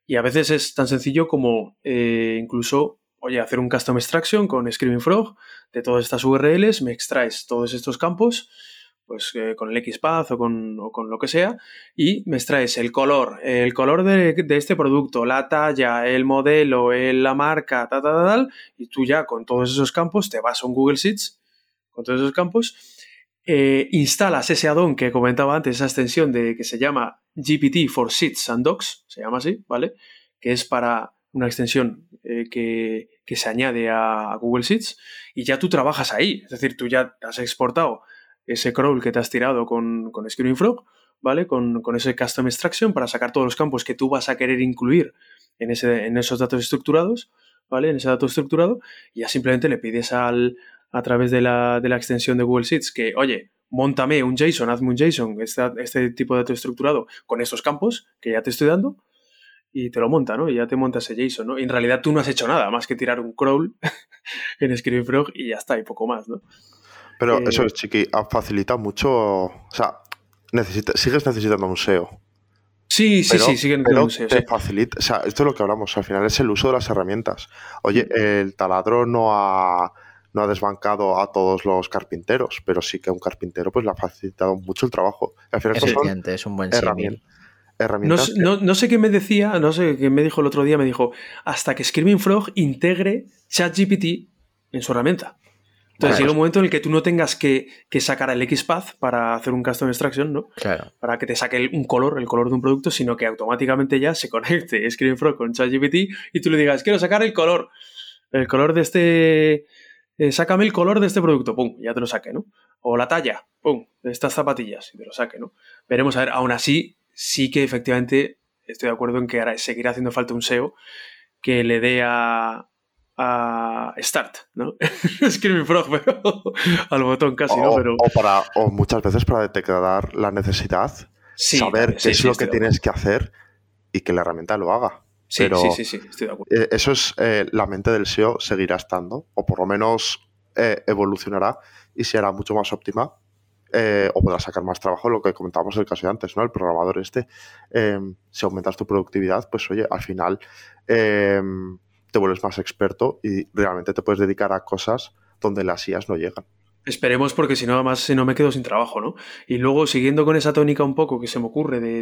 [SPEAKER 4] y a veces es tan sencillo como incluso oye, hacer un custom extraction con Screaming Frog de todas estas URLs, me extraes todos estos campos, pues eh, con el XPath o con, con, lo que sea, y me extraes el color, el color de, este producto, la talla, el modelo, la marca, tal, tal, tal, y tú ya con todos esos campos te vas a un Google Sheets, con todos esos campos, eh, instalas ese addon que comentaba antes, esa extensión de que se llama GPT for Sheets and Docs, se llama así, ¿vale? Que es para una extensión eh, que, se añade a Google Sheets y ya tú trabajas ahí. Es decir, tú ya has exportado ese crawl que te has tirado con, con Screaming Frog, ¿vale? Con, ese custom extraction para sacar todos los campos que tú vas a querer incluir en, ese, en esos datos estructurados, ¿vale? En ese dato estructurado y ya simplemente le pides al, a través de la, de la extensión de Google Sheets que, oye, montame un JSON, hazme un JSON, este, este tipo de dato estructurado con estos campos que ya te estoy dando y te lo monta, ¿no? Y ya te monta ese JSON, ¿no? Y en realidad tú no has hecho nada más que tirar un crawl en Screaming Frog y ya está, y poco más, ¿no?
[SPEAKER 2] Pero eso eh, es, Chiqui, facilita mucho. O sea, sigues necesitando un SEO.
[SPEAKER 4] Sí, sí, sí, siguen
[SPEAKER 2] pero
[SPEAKER 4] un SEO.
[SPEAKER 2] Te facilita, o sea, esto es lo que hablamos, al final es el uso de las herramientas. Oye, el taladro no ha, no ha desbancado a todos los carpinteros, pero sí que a un carpintero pues le ha facilitado mucho el trabajo. Al
[SPEAKER 3] final, es, es un buen herramienta.
[SPEAKER 4] No, sé qué me decía, no sé qué me dijo el otro día, me dijo, hasta que Screaming Frog integre ChatGPT en su herramienta. Entonces llega un momento en el que tú no tengas que, sacar el XPath para hacer un custom extraction, ¿no?
[SPEAKER 3] Claro.
[SPEAKER 4] Para que te saque un color, el color de un producto, sino que automáticamente ya se conecte Screaming Frog con ChatGPT y tú le digas, quiero sacar el color, el color de este, eh, sácame el color de este producto, pum, ya te lo saque, ¿no? O la talla, pum, de estas zapatillas, y te lo saque, ¿no? Veremos, a ver, aún así, sí que efectivamente estoy de acuerdo en que seguirá haciendo falta un SEO que le dé a, Start, ¿no? Screaming Frog, pero al botón casi, ¿no? Pero...
[SPEAKER 2] O, para, o muchas veces para detectar la necesidad, saber qué es lo que tienes que hacer y que la herramienta lo haga.
[SPEAKER 4] Sí, sí, sí, estoy de acuerdo.
[SPEAKER 2] Eh, eso es, eh, la mente del SEO seguirá estando, o por lo menos eh, evolucionará y será mucho más óptima eh, o podrás sacar más trabajo, lo que comentábamos en el caso de antes, ¿no? El programador este, si aumentas tu productividad, pues oye, al final te vuelves más experto y realmente te puedes dedicar a cosas donde las IAS no llegan.
[SPEAKER 4] Esperemos porque si no, además, si no me quedo sin trabajo, ¿no? Y luego, siguiendo con esa tónica un poco que se me ocurre de,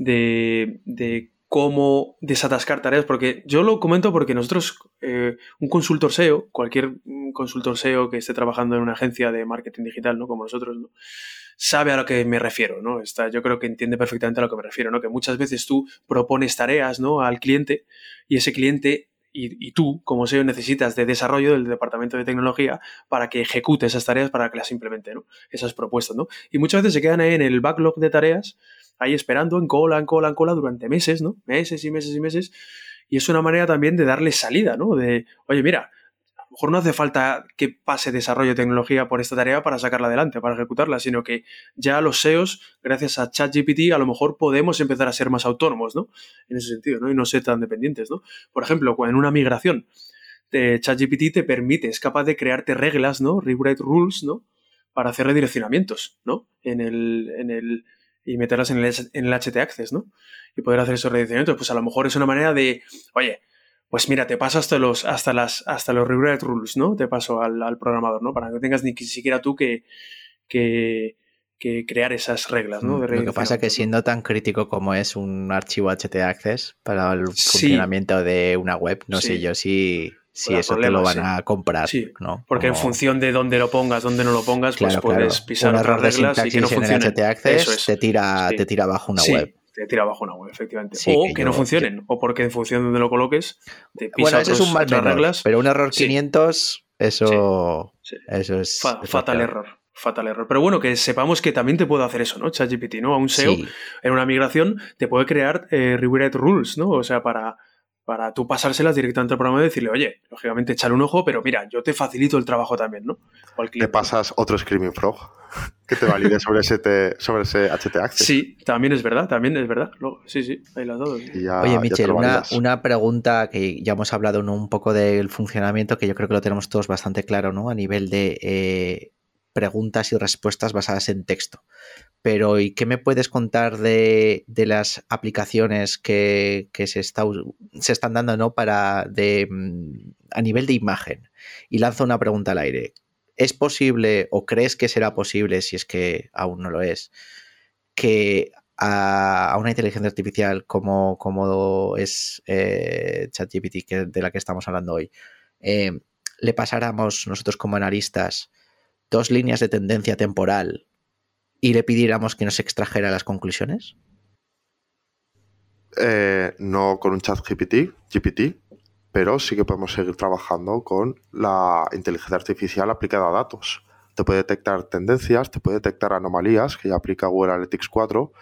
[SPEAKER 4] de, de, cómo desatascar tareas, porque yo lo comento porque nosotros, eh, un consultor SEO, cualquier consultor SEO que esté trabajando en una agencia de marketing digital, ¿no? Como nosotros, ¿no? sabe a lo que me refiero, ¿no? Está, yo creo que entiende perfectamente a lo que me refiero, ¿no? Que muchas veces tú propones tareas, ¿no? Al cliente y ese cliente y, tú, como SEO, necesitas de desarrollo del departamento de tecnología para que ejecute esas tareas, para que las implemente, ¿no? Esas propuestas, ¿no? Y muchas veces se quedan ahí en el backlog de tareas, ahí esperando en cola, en cola, en cola durante meses, ¿no? Meses y meses y meses. Y es una manera también de darle salida, ¿no? De, oye, mira, mejor no hace falta que pase desarrollo de tecnología por esta tarea para sacarla adelante, para ejecutarla, sino que ya los SEOs, gracias a ChatGPT, a lo mejor podemos empezar a ser más autónomos, ¿no? En ese sentido, ¿no? Y no ser tan dependientes, ¿no? Por ejemplo, en una migración, ChatGPT te permite, es capaz de crearte reglas, ¿no? Rewrite rules, ¿no? Para hacer redireccionamientos, ¿no? En el, en el, y meterlas en el, en el HT Access, ¿no? Y poder hacer esos redireccionamientos. Pues a lo mejor es una manera de, oye, pues mira, te paso hasta los, hasta las, hasta los rewrite rules, ¿no? Te paso al, programador, ¿no? Para que no tengas ni siquiera tú que, que, crear esas reglas, ¿no?
[SPEAKER 3] Mm, lo que pasa es que siendo tan crítico como es un archivo HT-Access para el funcionamiento de una web, no sé yo si, si eso te lo van a comprar, ¿no?
[SPEAKER 4] Porque en función de dónde lo pongas, dónde no lo pongas, pues puedes pisar un error reglas de y que no funcione.
[SPEAKER 3] En HT-Access te tira, te tira abajo una web
[SPEAKER 4] te tira abajo una web, efectivamente. o que, no funcionen, o porque en función de donde lo coloques, te
[SPEAKER 3] pisa bueno, eso es un mal reglas. Pero un error 500, eso, eso es.
[SPEAKER 4] fatal error. Fatal error. Pero bueno, que sepamos que también te puede hacer eso, ¿no? ChatGPT, ¿no? A un SEO en una migración te puede crear eh, rewrite rules, ¿no? O sea, para, para tú pasárselas directamente al programa y decirle, oye, lógicamente echar un ojo, pero mira, yo te facilito el trabajo también, ¿no?
[SPEAKER 2] Te pasas otro Screaming Frog que te valide sobre ese, sobre ese HT Access.
[SPEAKER 4] Sí, también es verdad, también es verdad. Sí, sí, ahí las dos.
[SPEAKER 3] Oye, Michel, una, pregunta que ya hemos hablado un poco del funcionamiento, que yo creo que lo tenemos todos bastante claro, ¿no? A nivel de eh, preguntas y respuestas basadas en texto. Pero, ¿y qué me puedes contar de, las aplicaciones que, se, se, están dando ¿no? para de, mm, a nivel de imagen? Y lanzo una pregunta al aire. ¿Es posible o crees que será posible, si es que aún no lo es, que a, una inteligencia artificial como, como es eh, ChatGPT, de la que estamos hablando hoy, eh, le pasáramos nosotros como analistas dos líneas de tendencia temporal y le pidiéramos que nos extrajera las conclusiones?
[SPEAKER 2] Eh, no con un chat GPT, GPT, pero sí que podemos seguir trabajando con la inteligencia artificial aplicada a datos. Te puede detectar tendencias, te puede detectar anomalías, que ya aplica Google Analytics 4,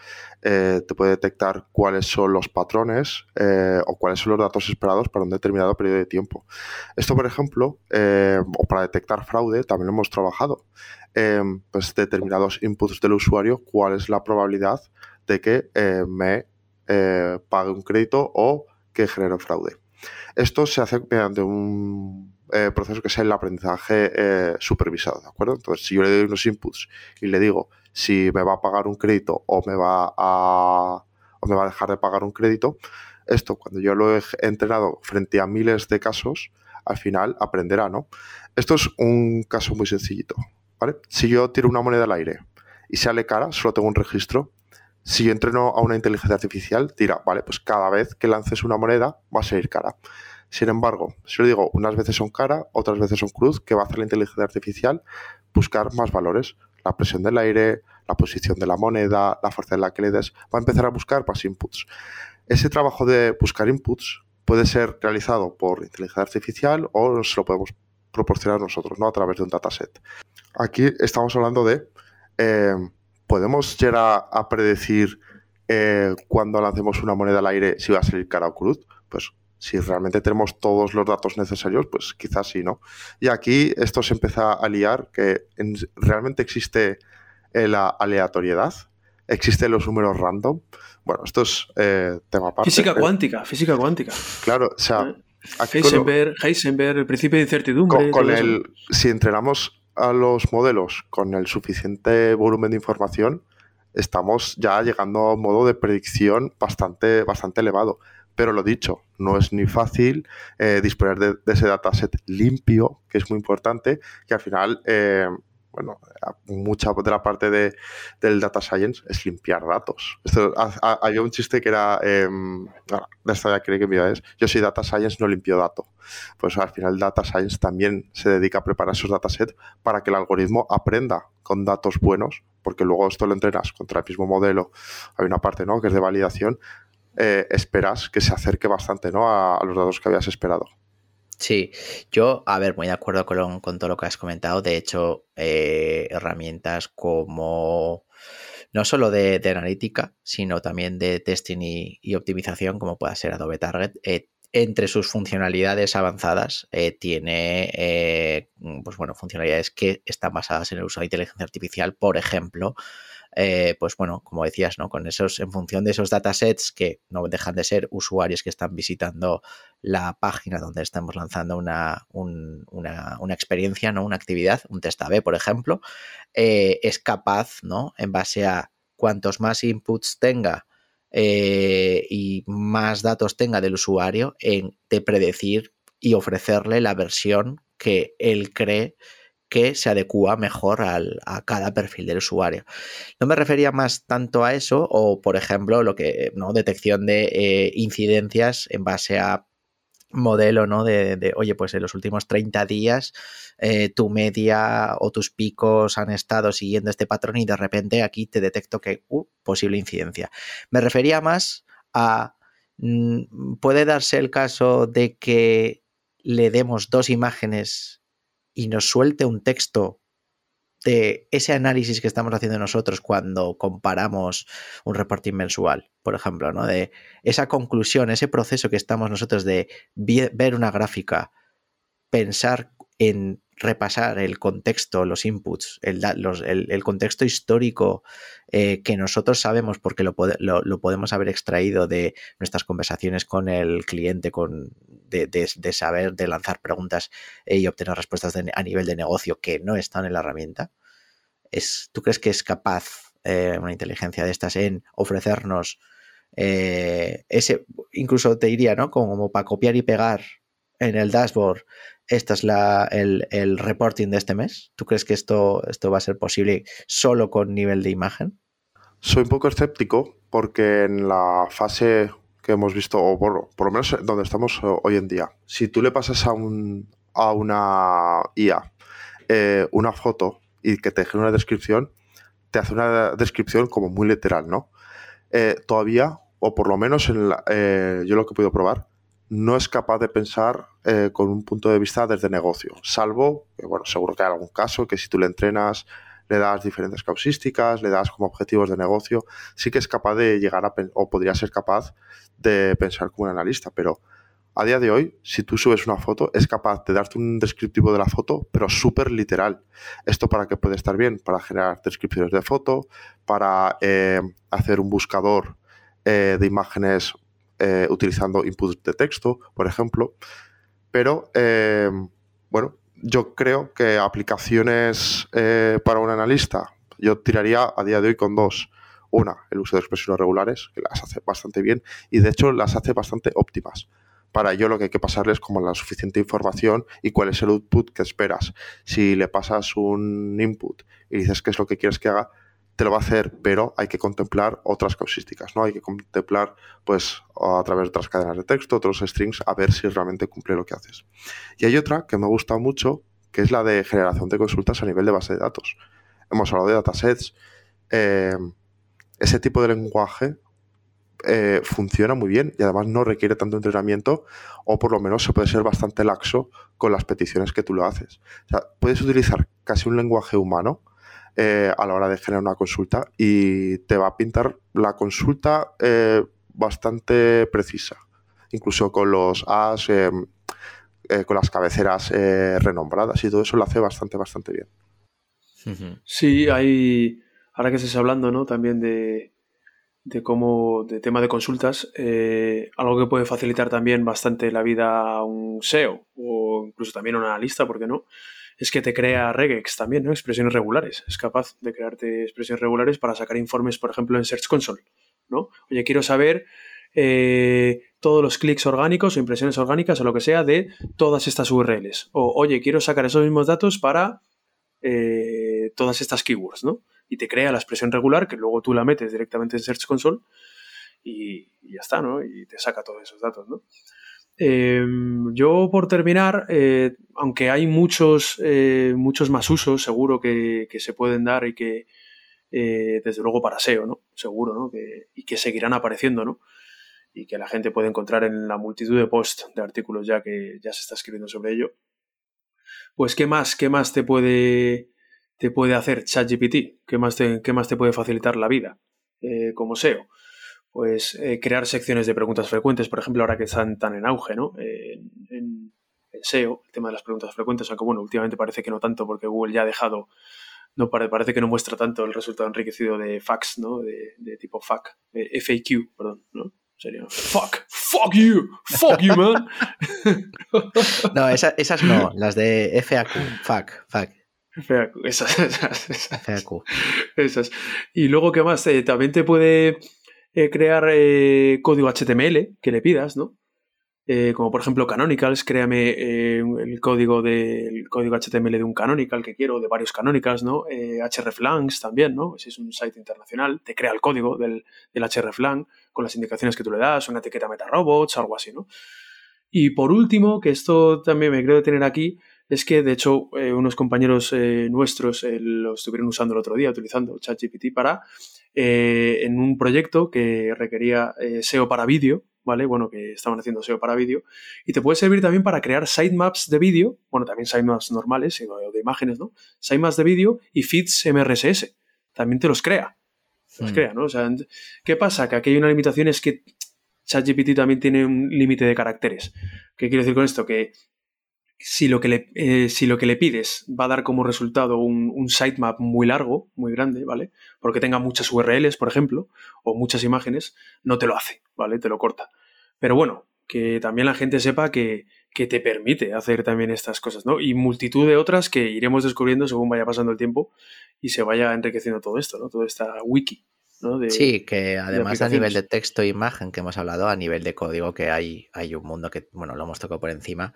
[SPEAKER 2] eh, te puede detectar cuáles son los patrones eh, o cuáles son los datos esperados para un determinado periodo de tiempo. Esto, por ejemplo, o para detectar fraude, también hemos trabajado. Pues determinados inputs del usuario, cuál es la probabilidad de que eh, me eh, pague un crédito o que genere fraude. Esto se hace mediante un eh, proceso que es el aprendizaje supervisado, ¿de acuerdo? Entonces, si yo le doy unos inputs y le digo si me va a pagar un crédito o me va a, o me va a dejar de pagar un crédito, esto cuando yo lo he entrenado frente a miles de casos, al final aprenderá, ¿no? Esto es un caso muy sencillito. Si yo tiro una moneda al aire y sale cara, solo tengo un registro. Si yo entreno a una inteligencia artificial, tira, vale, pues cada vez que lances una moneda va a salir cara. Sin embargo, si yo digo, unas veces son cara, otras veces son cruz, ¿qué va a hacer la inteligencia artificial? Buscar más valores. La presión del aire, la posición de la moneda, la fuerza de la que le des. Va a empezar a buscar más inputs. Ese trabajo de buscar inputs puede ser realizado por inteligencia artificial o se lo podemos proporcionar nosotros, ¿no? A través de un dataset. Aquí estamos hablando de, eh, ¿podemos llegar a, predecir eh, cuando lancemos una moneda al aire si va a salir cara o cruz? Pues si realmente tenemos todos los datos necesarios, pues quizás sí, ¿no? Y aquí esto se empieza a liar, que realmente existe eh, la aleatoriedad, existen los números random. Bueno, esto es tema aparte.
[SPEAKER 4] Física cuántica, física cuántica.
[SPEAKER 2] Claro, o sea,
[SPEAKER 4] Heisenberg, Heisenberg, el principio de incertidumbre.
[SPEAKER 2] Con, el, si entrenamos a los modelos con el suficiente volumen de información, estamos ya llegando a un modo de predicción bastante, bastante elevado. Pero lo dicho, no es ni fácil eh, disponer de, ese dataset limpio, que es muy importante, que al final eh, bueno, mucha de la parte de, del data science es limpiar datos. Esto, había un chiste que era, eh, de esta ya creo que me es, yo soy data science, no limpio dato. Pues al final data science también se dedica a preparar esos datasets para que el algoritmo aprenda con datos buenos, porque luego esto lo entrenas contra el mismo modelo. Hay una parte, ¿no? Que es de validación. Eh, esperas que se acerque bastante, ¿no? a los datos que habías esperado.
[SPEAKER 3] Sí, yo, a ver, muy de acuerdo con, todo lo que has comentado. De hecho, eh, herramientas como no solo de, analítica, sino también de testing y, optimización, como pueda ser Adobe Target, eh, entre sus funcionalidades avanzadas tiene pues bueno, funcionalidades que están basadas en el uso de inteligencia artificial, por ejemplo, eh, pues bueno, como decías, ¿no? Con esos, en función de esos datasets que no dejan de ser usuarios que están visitando la página donde estamos lanzando una, una, experiencia, ¿no? Una actividad, un test A-B, por ejemplo, eh, es capaz, ¿no? En base a cuantos más inputs tenga eh, y más datos tenga del usuario, en, de predecir y ofrecerle la versión que él cree que se adecua mejor a cada perfil del usuario. No me refería más tanto a eso, o por ejemplo, lo que, ¿no? Detección de eh, incidencias en base a modelo, ¿no? De, oye, pues en los últimos 30 días eh, tu media o tus picos han estado siguiendo este patrón y de repente aquí te detecto que, uh, posible incidencia. Me refería más a, mm, puede darse el caso de que le demos dos imágenes y nos suelte un texto de ese análisis que estamos haciendo nosotros cuando comparamos un reporting mensual, por ejemplo, ¿no? De esa conclusión, ese proceso que estamos nosotros de ver una gráfica, pensar en repasar el contexto, los inputs, el, contexto histórico eh, que nosotros sabemos porque lo, podemos haber extraído de nuestras conversaciones con el cliente, con, de, saber, de lanzar preguntas y obtener respuestas a nivel de negocio que no están en la herramienta. Es, ¿Tú crees que es capaz eh, una inteligencia de estas en ofrecernos eh, ese, incluso te diría, ¿no? Como para copiar y pegar en el dashboard esta es la, el, el, reporting de este mes? ¿Tú crees que esto, esto va a ser posible solo con nivel de imagen?
[SPEAKER 2] Soy un poco escéptico porque en la fase que hemos visto, o por, lo menos donde estamos hoy en día, si tú le pasas a, un, a una IA eh, una foto y que te deje una descripción, te hace una descripción como muy literal, ¿no? Eh, todavía, o por lo menos en eh, yo lo que podido probar, no es capaz de pensar eh, con un punto de vista desde negocio, salvo que, bueno, seguro que hay algún caso que si tú le entrenas, le das diferentes causísticas, le das como objetivos de negocio, sí que es capaz de llegar a, o podría ser capaz de pensar como un analista, pero a día de hoy, si tú subes una foto, es capaz de darte un descriptivo de la foto, pero súper literal. ¿Esto para qué puede estar bien? Para generar descripciones de foto, para eh, hacer un buscador eh, de imágenes eh, utilizando input de texto, por ejemplo. Pero, eh, bueno, yo creo que aplicaciones eh, para un analista, yo tiraría a día de hoy con dos. Una, el uso de expresiones regulares, que las hace bastante bien y de hecho las hace bastante óptimas. Para ello lo que hay que pasarles como la suficiente información y cuál es el output que esperas. Si le pasas un input y dices qué es lo que quieres que haga, te lo va a hacer, pero hay que contemplar otras causísticas, ¿no? Hay que contemplar, pues, a través de otras cadenas de texto, otros strings, a ver si realmente cumple lo que haces. Y hay otra que me gusta mucho, que es la de generación de consultas a nivel de base de datos. Hemos hablado de datasets. Eh, ese tipo de lenguaje eh, funciona muy bien y además no requiere tanto entrenamiento o por lo menos se puede ser bastante laxo con las peticiones que tú lo haces. O sea, puedes utilizar casi un lenguaje humano eh, a la hora de generar una consulta y te va a pintar la consulta eh, bastante precisa, incluso con los as, eh, con las cabeceras renombradas y todo eso lo hace bastante, bastante bien.
[SPEAKER 4] Sí, hay, ahora que estés hablando, ¿no? También de, de cómo, de tema de consultas, algo que puede facilitar también bastante la vida a un SEO o incluso también a un analista, ¿por qué no? Es que te crea regex también, ¿no? Expresiones regulares. Es capaz de crearte expresiones regulares para sacar informes, por ejemplo, en Search Console, ¿no? Oye, quiero saber eh, todos los clics orgánicos o impresiones orgánicas o lo que sea de todas estas URLs. O, oye, quiero sacar esos mismos datos para eh, todas estas keywords, ¿no? Y te crea la expresión regular que luego tú la metes directamente en Search Console y, ya está, ¿no? Y te saca todos esos datos, ¿no? Em, yo, por terminar, eh, aunque hay muchos, eh, muchos más usos, seguro que, se pueden dar y que, eh, desde luego, para SEO, ¿no? Seguro, ¿no? y que seguirán apareciendo, ¿no? Y que la gente puede encontrar en la multitud de posts, de artículos ya que ya se está escribiendo sobre ello. Pues, ¿qué más, qué más te puede, te puede hacer ChatGPT? ¿Qué más te, qué más te puede facilitar la vida como SEO? Pues eh, crear secciones de preguntas frecuentes, por ejemplo, ahora que están tan en auge, ¿no? en, SEO, el tema de las preguntas frecuentes, aunque bueno, últimamente parece que no tanto porque Google ya ha dejado, no parece que no muestra tanto el resultado enriquecido de fax, ¿no? De, tipo FAQ, FAQ, perdón, ¿no? Sería fuck, fuck you, fuck you, man.
[SPEAKER 3] no, esas no, las de FAQ, fuck, fuck.
[SPEAKER 4] FAQ, esas, esas, FAQ. Esas. Y luego, ¿qué más? Eh, también te puede eh, crear eh, código HTML que le pidas, ¿no? Eh, como por ejemplo Canonicals, créame el código del código HTML de un Canonical que quiero, de varios Canonicals, ¿no? hreflangs también, ¿no? Si es un site internacional, te crea el código del, del hreflang con las indicaciones que tú le das, una etiqueta MetaRobots, algo así, ¿no? Y por último, que esto también me creo tener aquí, es que de hecho unos compañeros nuestros lo estuvieron usando el otro día, utilizando ChatGPT para eh, en un proyecto que requería eh, SEO para vídeo, ¿vale? Bueno, que estaban haciendo SEO para vídeo. Y te puede servir también para crear sitemaps de vídeo, bueno, también sitemaps normales, eh, de imágenes, ¿no? Sitemaps de vídeo y feeds MRSS. También te los crea. Los hmm. crea, ¿no? O sea, ¿qué pasa? Que aquí hay una limitación, es que ChatGPT también tiene un límite de caracteres. ¿Qué quiero decir con esto? Que si lo que le, eh, si lo que le pides va a dar como resultado un, sitemap muy largo, muy grande, ¿vale? Porque tenga muchas URLs, por ejemplo, o muchas imágenes, no te lo hace, ¿vale? Te lo corta. Pero bueno, que también la gente sepa que, que te permite hacer también estas cosas, ¿no? Y multitud de otras que iremos descubriendo según vaya pasando el tiempo y se vaya enriqueciendo todo esto, ¿no? Toda esta wiki. ¿no?
[SPEAKER 3] sí, que además a nivel de texto e imagen que hemos hablado, a nivel de código que hay, hay un mundo que, bueno, lo hemos tocado por encima,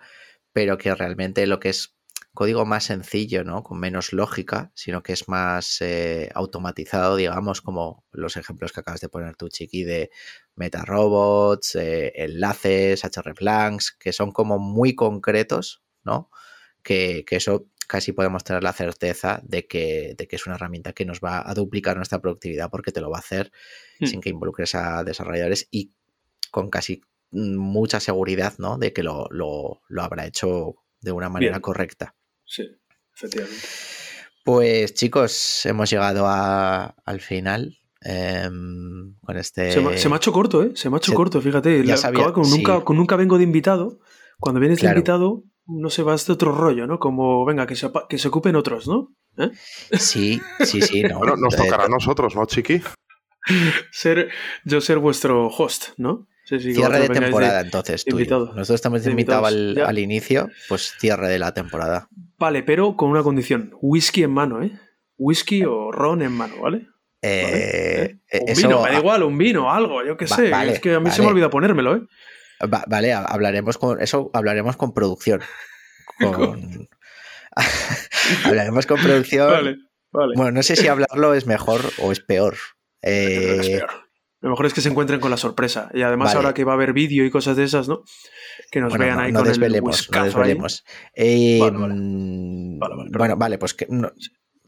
[SPEAKER 3] pero que realmente lo que es código más sencillo, ¿no? Con menos lógica, sino que es más eh, automatizado, digamos, como los ejemplos que acabas de poner tú, Chiqui, de metarobots, eh, enlaces, hreflangs, que son como muy concretos, ¿no? Que, eso casi podemos tener la certeza de que, de que, es una herramienta que nos va a duplicar nuestra productividad porque te lo va a hacer hmm. sin que involucres a desarrolladores y con casi mucha seguridad, ¿no? De que lo, habrá hecho de una manera correcta.
[SPEAKER 4] Sí, efectivamente.
[SPEAKER 3] Pues chicos, hemos llegado al final. Em, con este...
[SPEAKER 4] Se me, ha hecho corto, ¿eh? Se me ha hecho corto, fíjate. con, nunca, con nunca vengo de invitado. Cuando vienes de invitado, no se va este otro rollo, ¿no? Como, venga, que se, que se ocupen otros, ¿no?
[SPEAKER 3] ¿Eh? Sí, sí, sí. No.
[SPEAKER 2] bueno, nos tocará a nosotros, ¿no, Chiqui?
[SPEAKER 4] Ser, yo ser vuestro host, ¿no?
[SPEAKER 3] Cierre de temporada, entonces, Nosotros estamos invitados al, inicio, pues cierre de la temporada.
[SPEAKER 4] Vale, pero con una condición: whisky en mano, ¿eh? Whisky o ron en mano, ¿vale?
[SPEAKER 3] Eh,
[SPEAKER 4] ¿Eh? Un vino, me da igual, un vino, algo, yo qué sé. es que a mí se me olvida ponérmelo, ¿eh?
[SPEAKER 3] vale, hablaremos con eso, hablaremos con producción. Con... hablaremos con producción.
[SPEAKER 4] Vale, vale.
[SPEAKER 3] Bueno, no sé si hablarlo es mejor o es peor.
[SPEAKER 4] Es peor. Lo mejor es que se encuentren con la sorpresa. Y además, ahora que va a haber vídeo y cosas de esas, ¿no? Que nos vean ahí con
[SPEAKER 3] desvelemos, el no desvelemos. Eh, bueno, vale, pues que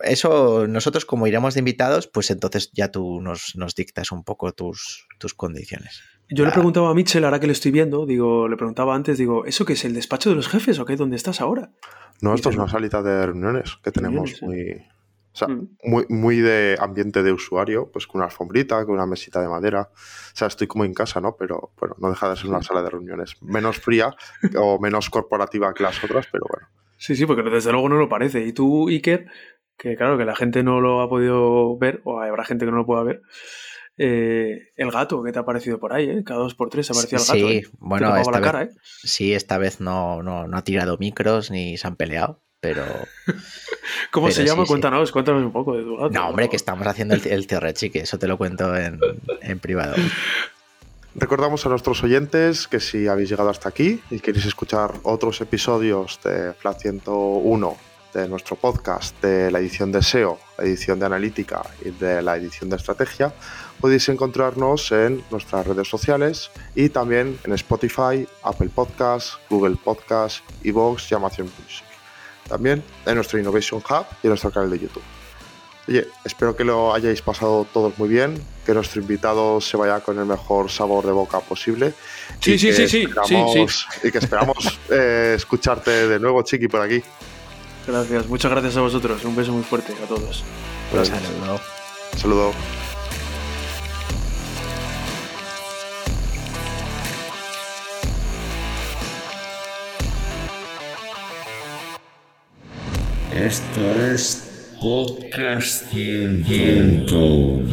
[SPEAKER 3] eso nosotros como iremos de invitados, pues entonces ya tú nos, dictas un poco tus, tus condiciones.
[SPEAKER 4] Yo le ah. preguntaba a Mitchell, ahora que lo estoy viendo, digo, le preguntaba antes, digo, ¿eso qué es el despacho de los jefes o qué? ¿Dónde estás ahora?
[SPEAKER 2] No, esto es una salita de reuniones que tenemos muy, o sea, mm. muy, muy de ambiente de usuario, pues con una alfombrita, con una mesita de madera. O sea, estoy como en casa, ¿no? Pero bueno, no deja de ser una sala de reuniones menos fría o menos corporativa que las otras, pero bueno.
[SPEAKER 4] Sí, sí, porque desde luego no lo parece. Y tú, Iker, que claro, que la gente no lo ha podido ver, o habrá gente que no lo pueda ver, eh, el gato, ¿qué te ha parecido por ahí? Eh? Cada dos por tres aparecía el gato. Sí,
[SPEAKER 3] ¿eh? bueno, esta vez, sí, esta vez no, no, no ha tirado micros ni se han peleado pero...
[SPEAKER 4] ¿Cómo se llama? cuéntanos, cuéntanos un poco de tu gato.
[SPEAKER 3] No, hombre, que estamos haciendo el, el que eso te lo cuento en, privado.
[SPEAKER 2] Recordamos a nuestros oyentes que si habéis llegado hasta aquí y queréis escuchar otros episodios de Flat 101 de nuestro podcast, de la edición de SEO, la edición de analítica y de la edición de estrategia, podéis encontrarnos en nuestras redes sociales y también en Spotify, Apple Podcasts, Google Podcasts, Evox y Amazon Music. También en nuestro Innovation Hub y en nuestro canal de YouTube. Oye, espero que lo hayáis pasado todos muy bien, que nuestro invitado se vaya con el mejor sabor de boca posible.
[SPEAKER 4] Sí, sí, sí, sí,
[SPEAKER 2] Y que esperamos eh, escucharte de nuevo, Chiqui, por aquí.
[SPEAKER 4] Gracias, muchas gracias a vosotros. Un beso muy fuerte a todos.
[SPEAKER 1] Gracias.
[SPEAKER 2] Saludo.
[SPEAKER 6] Esto es Podcast Ciento.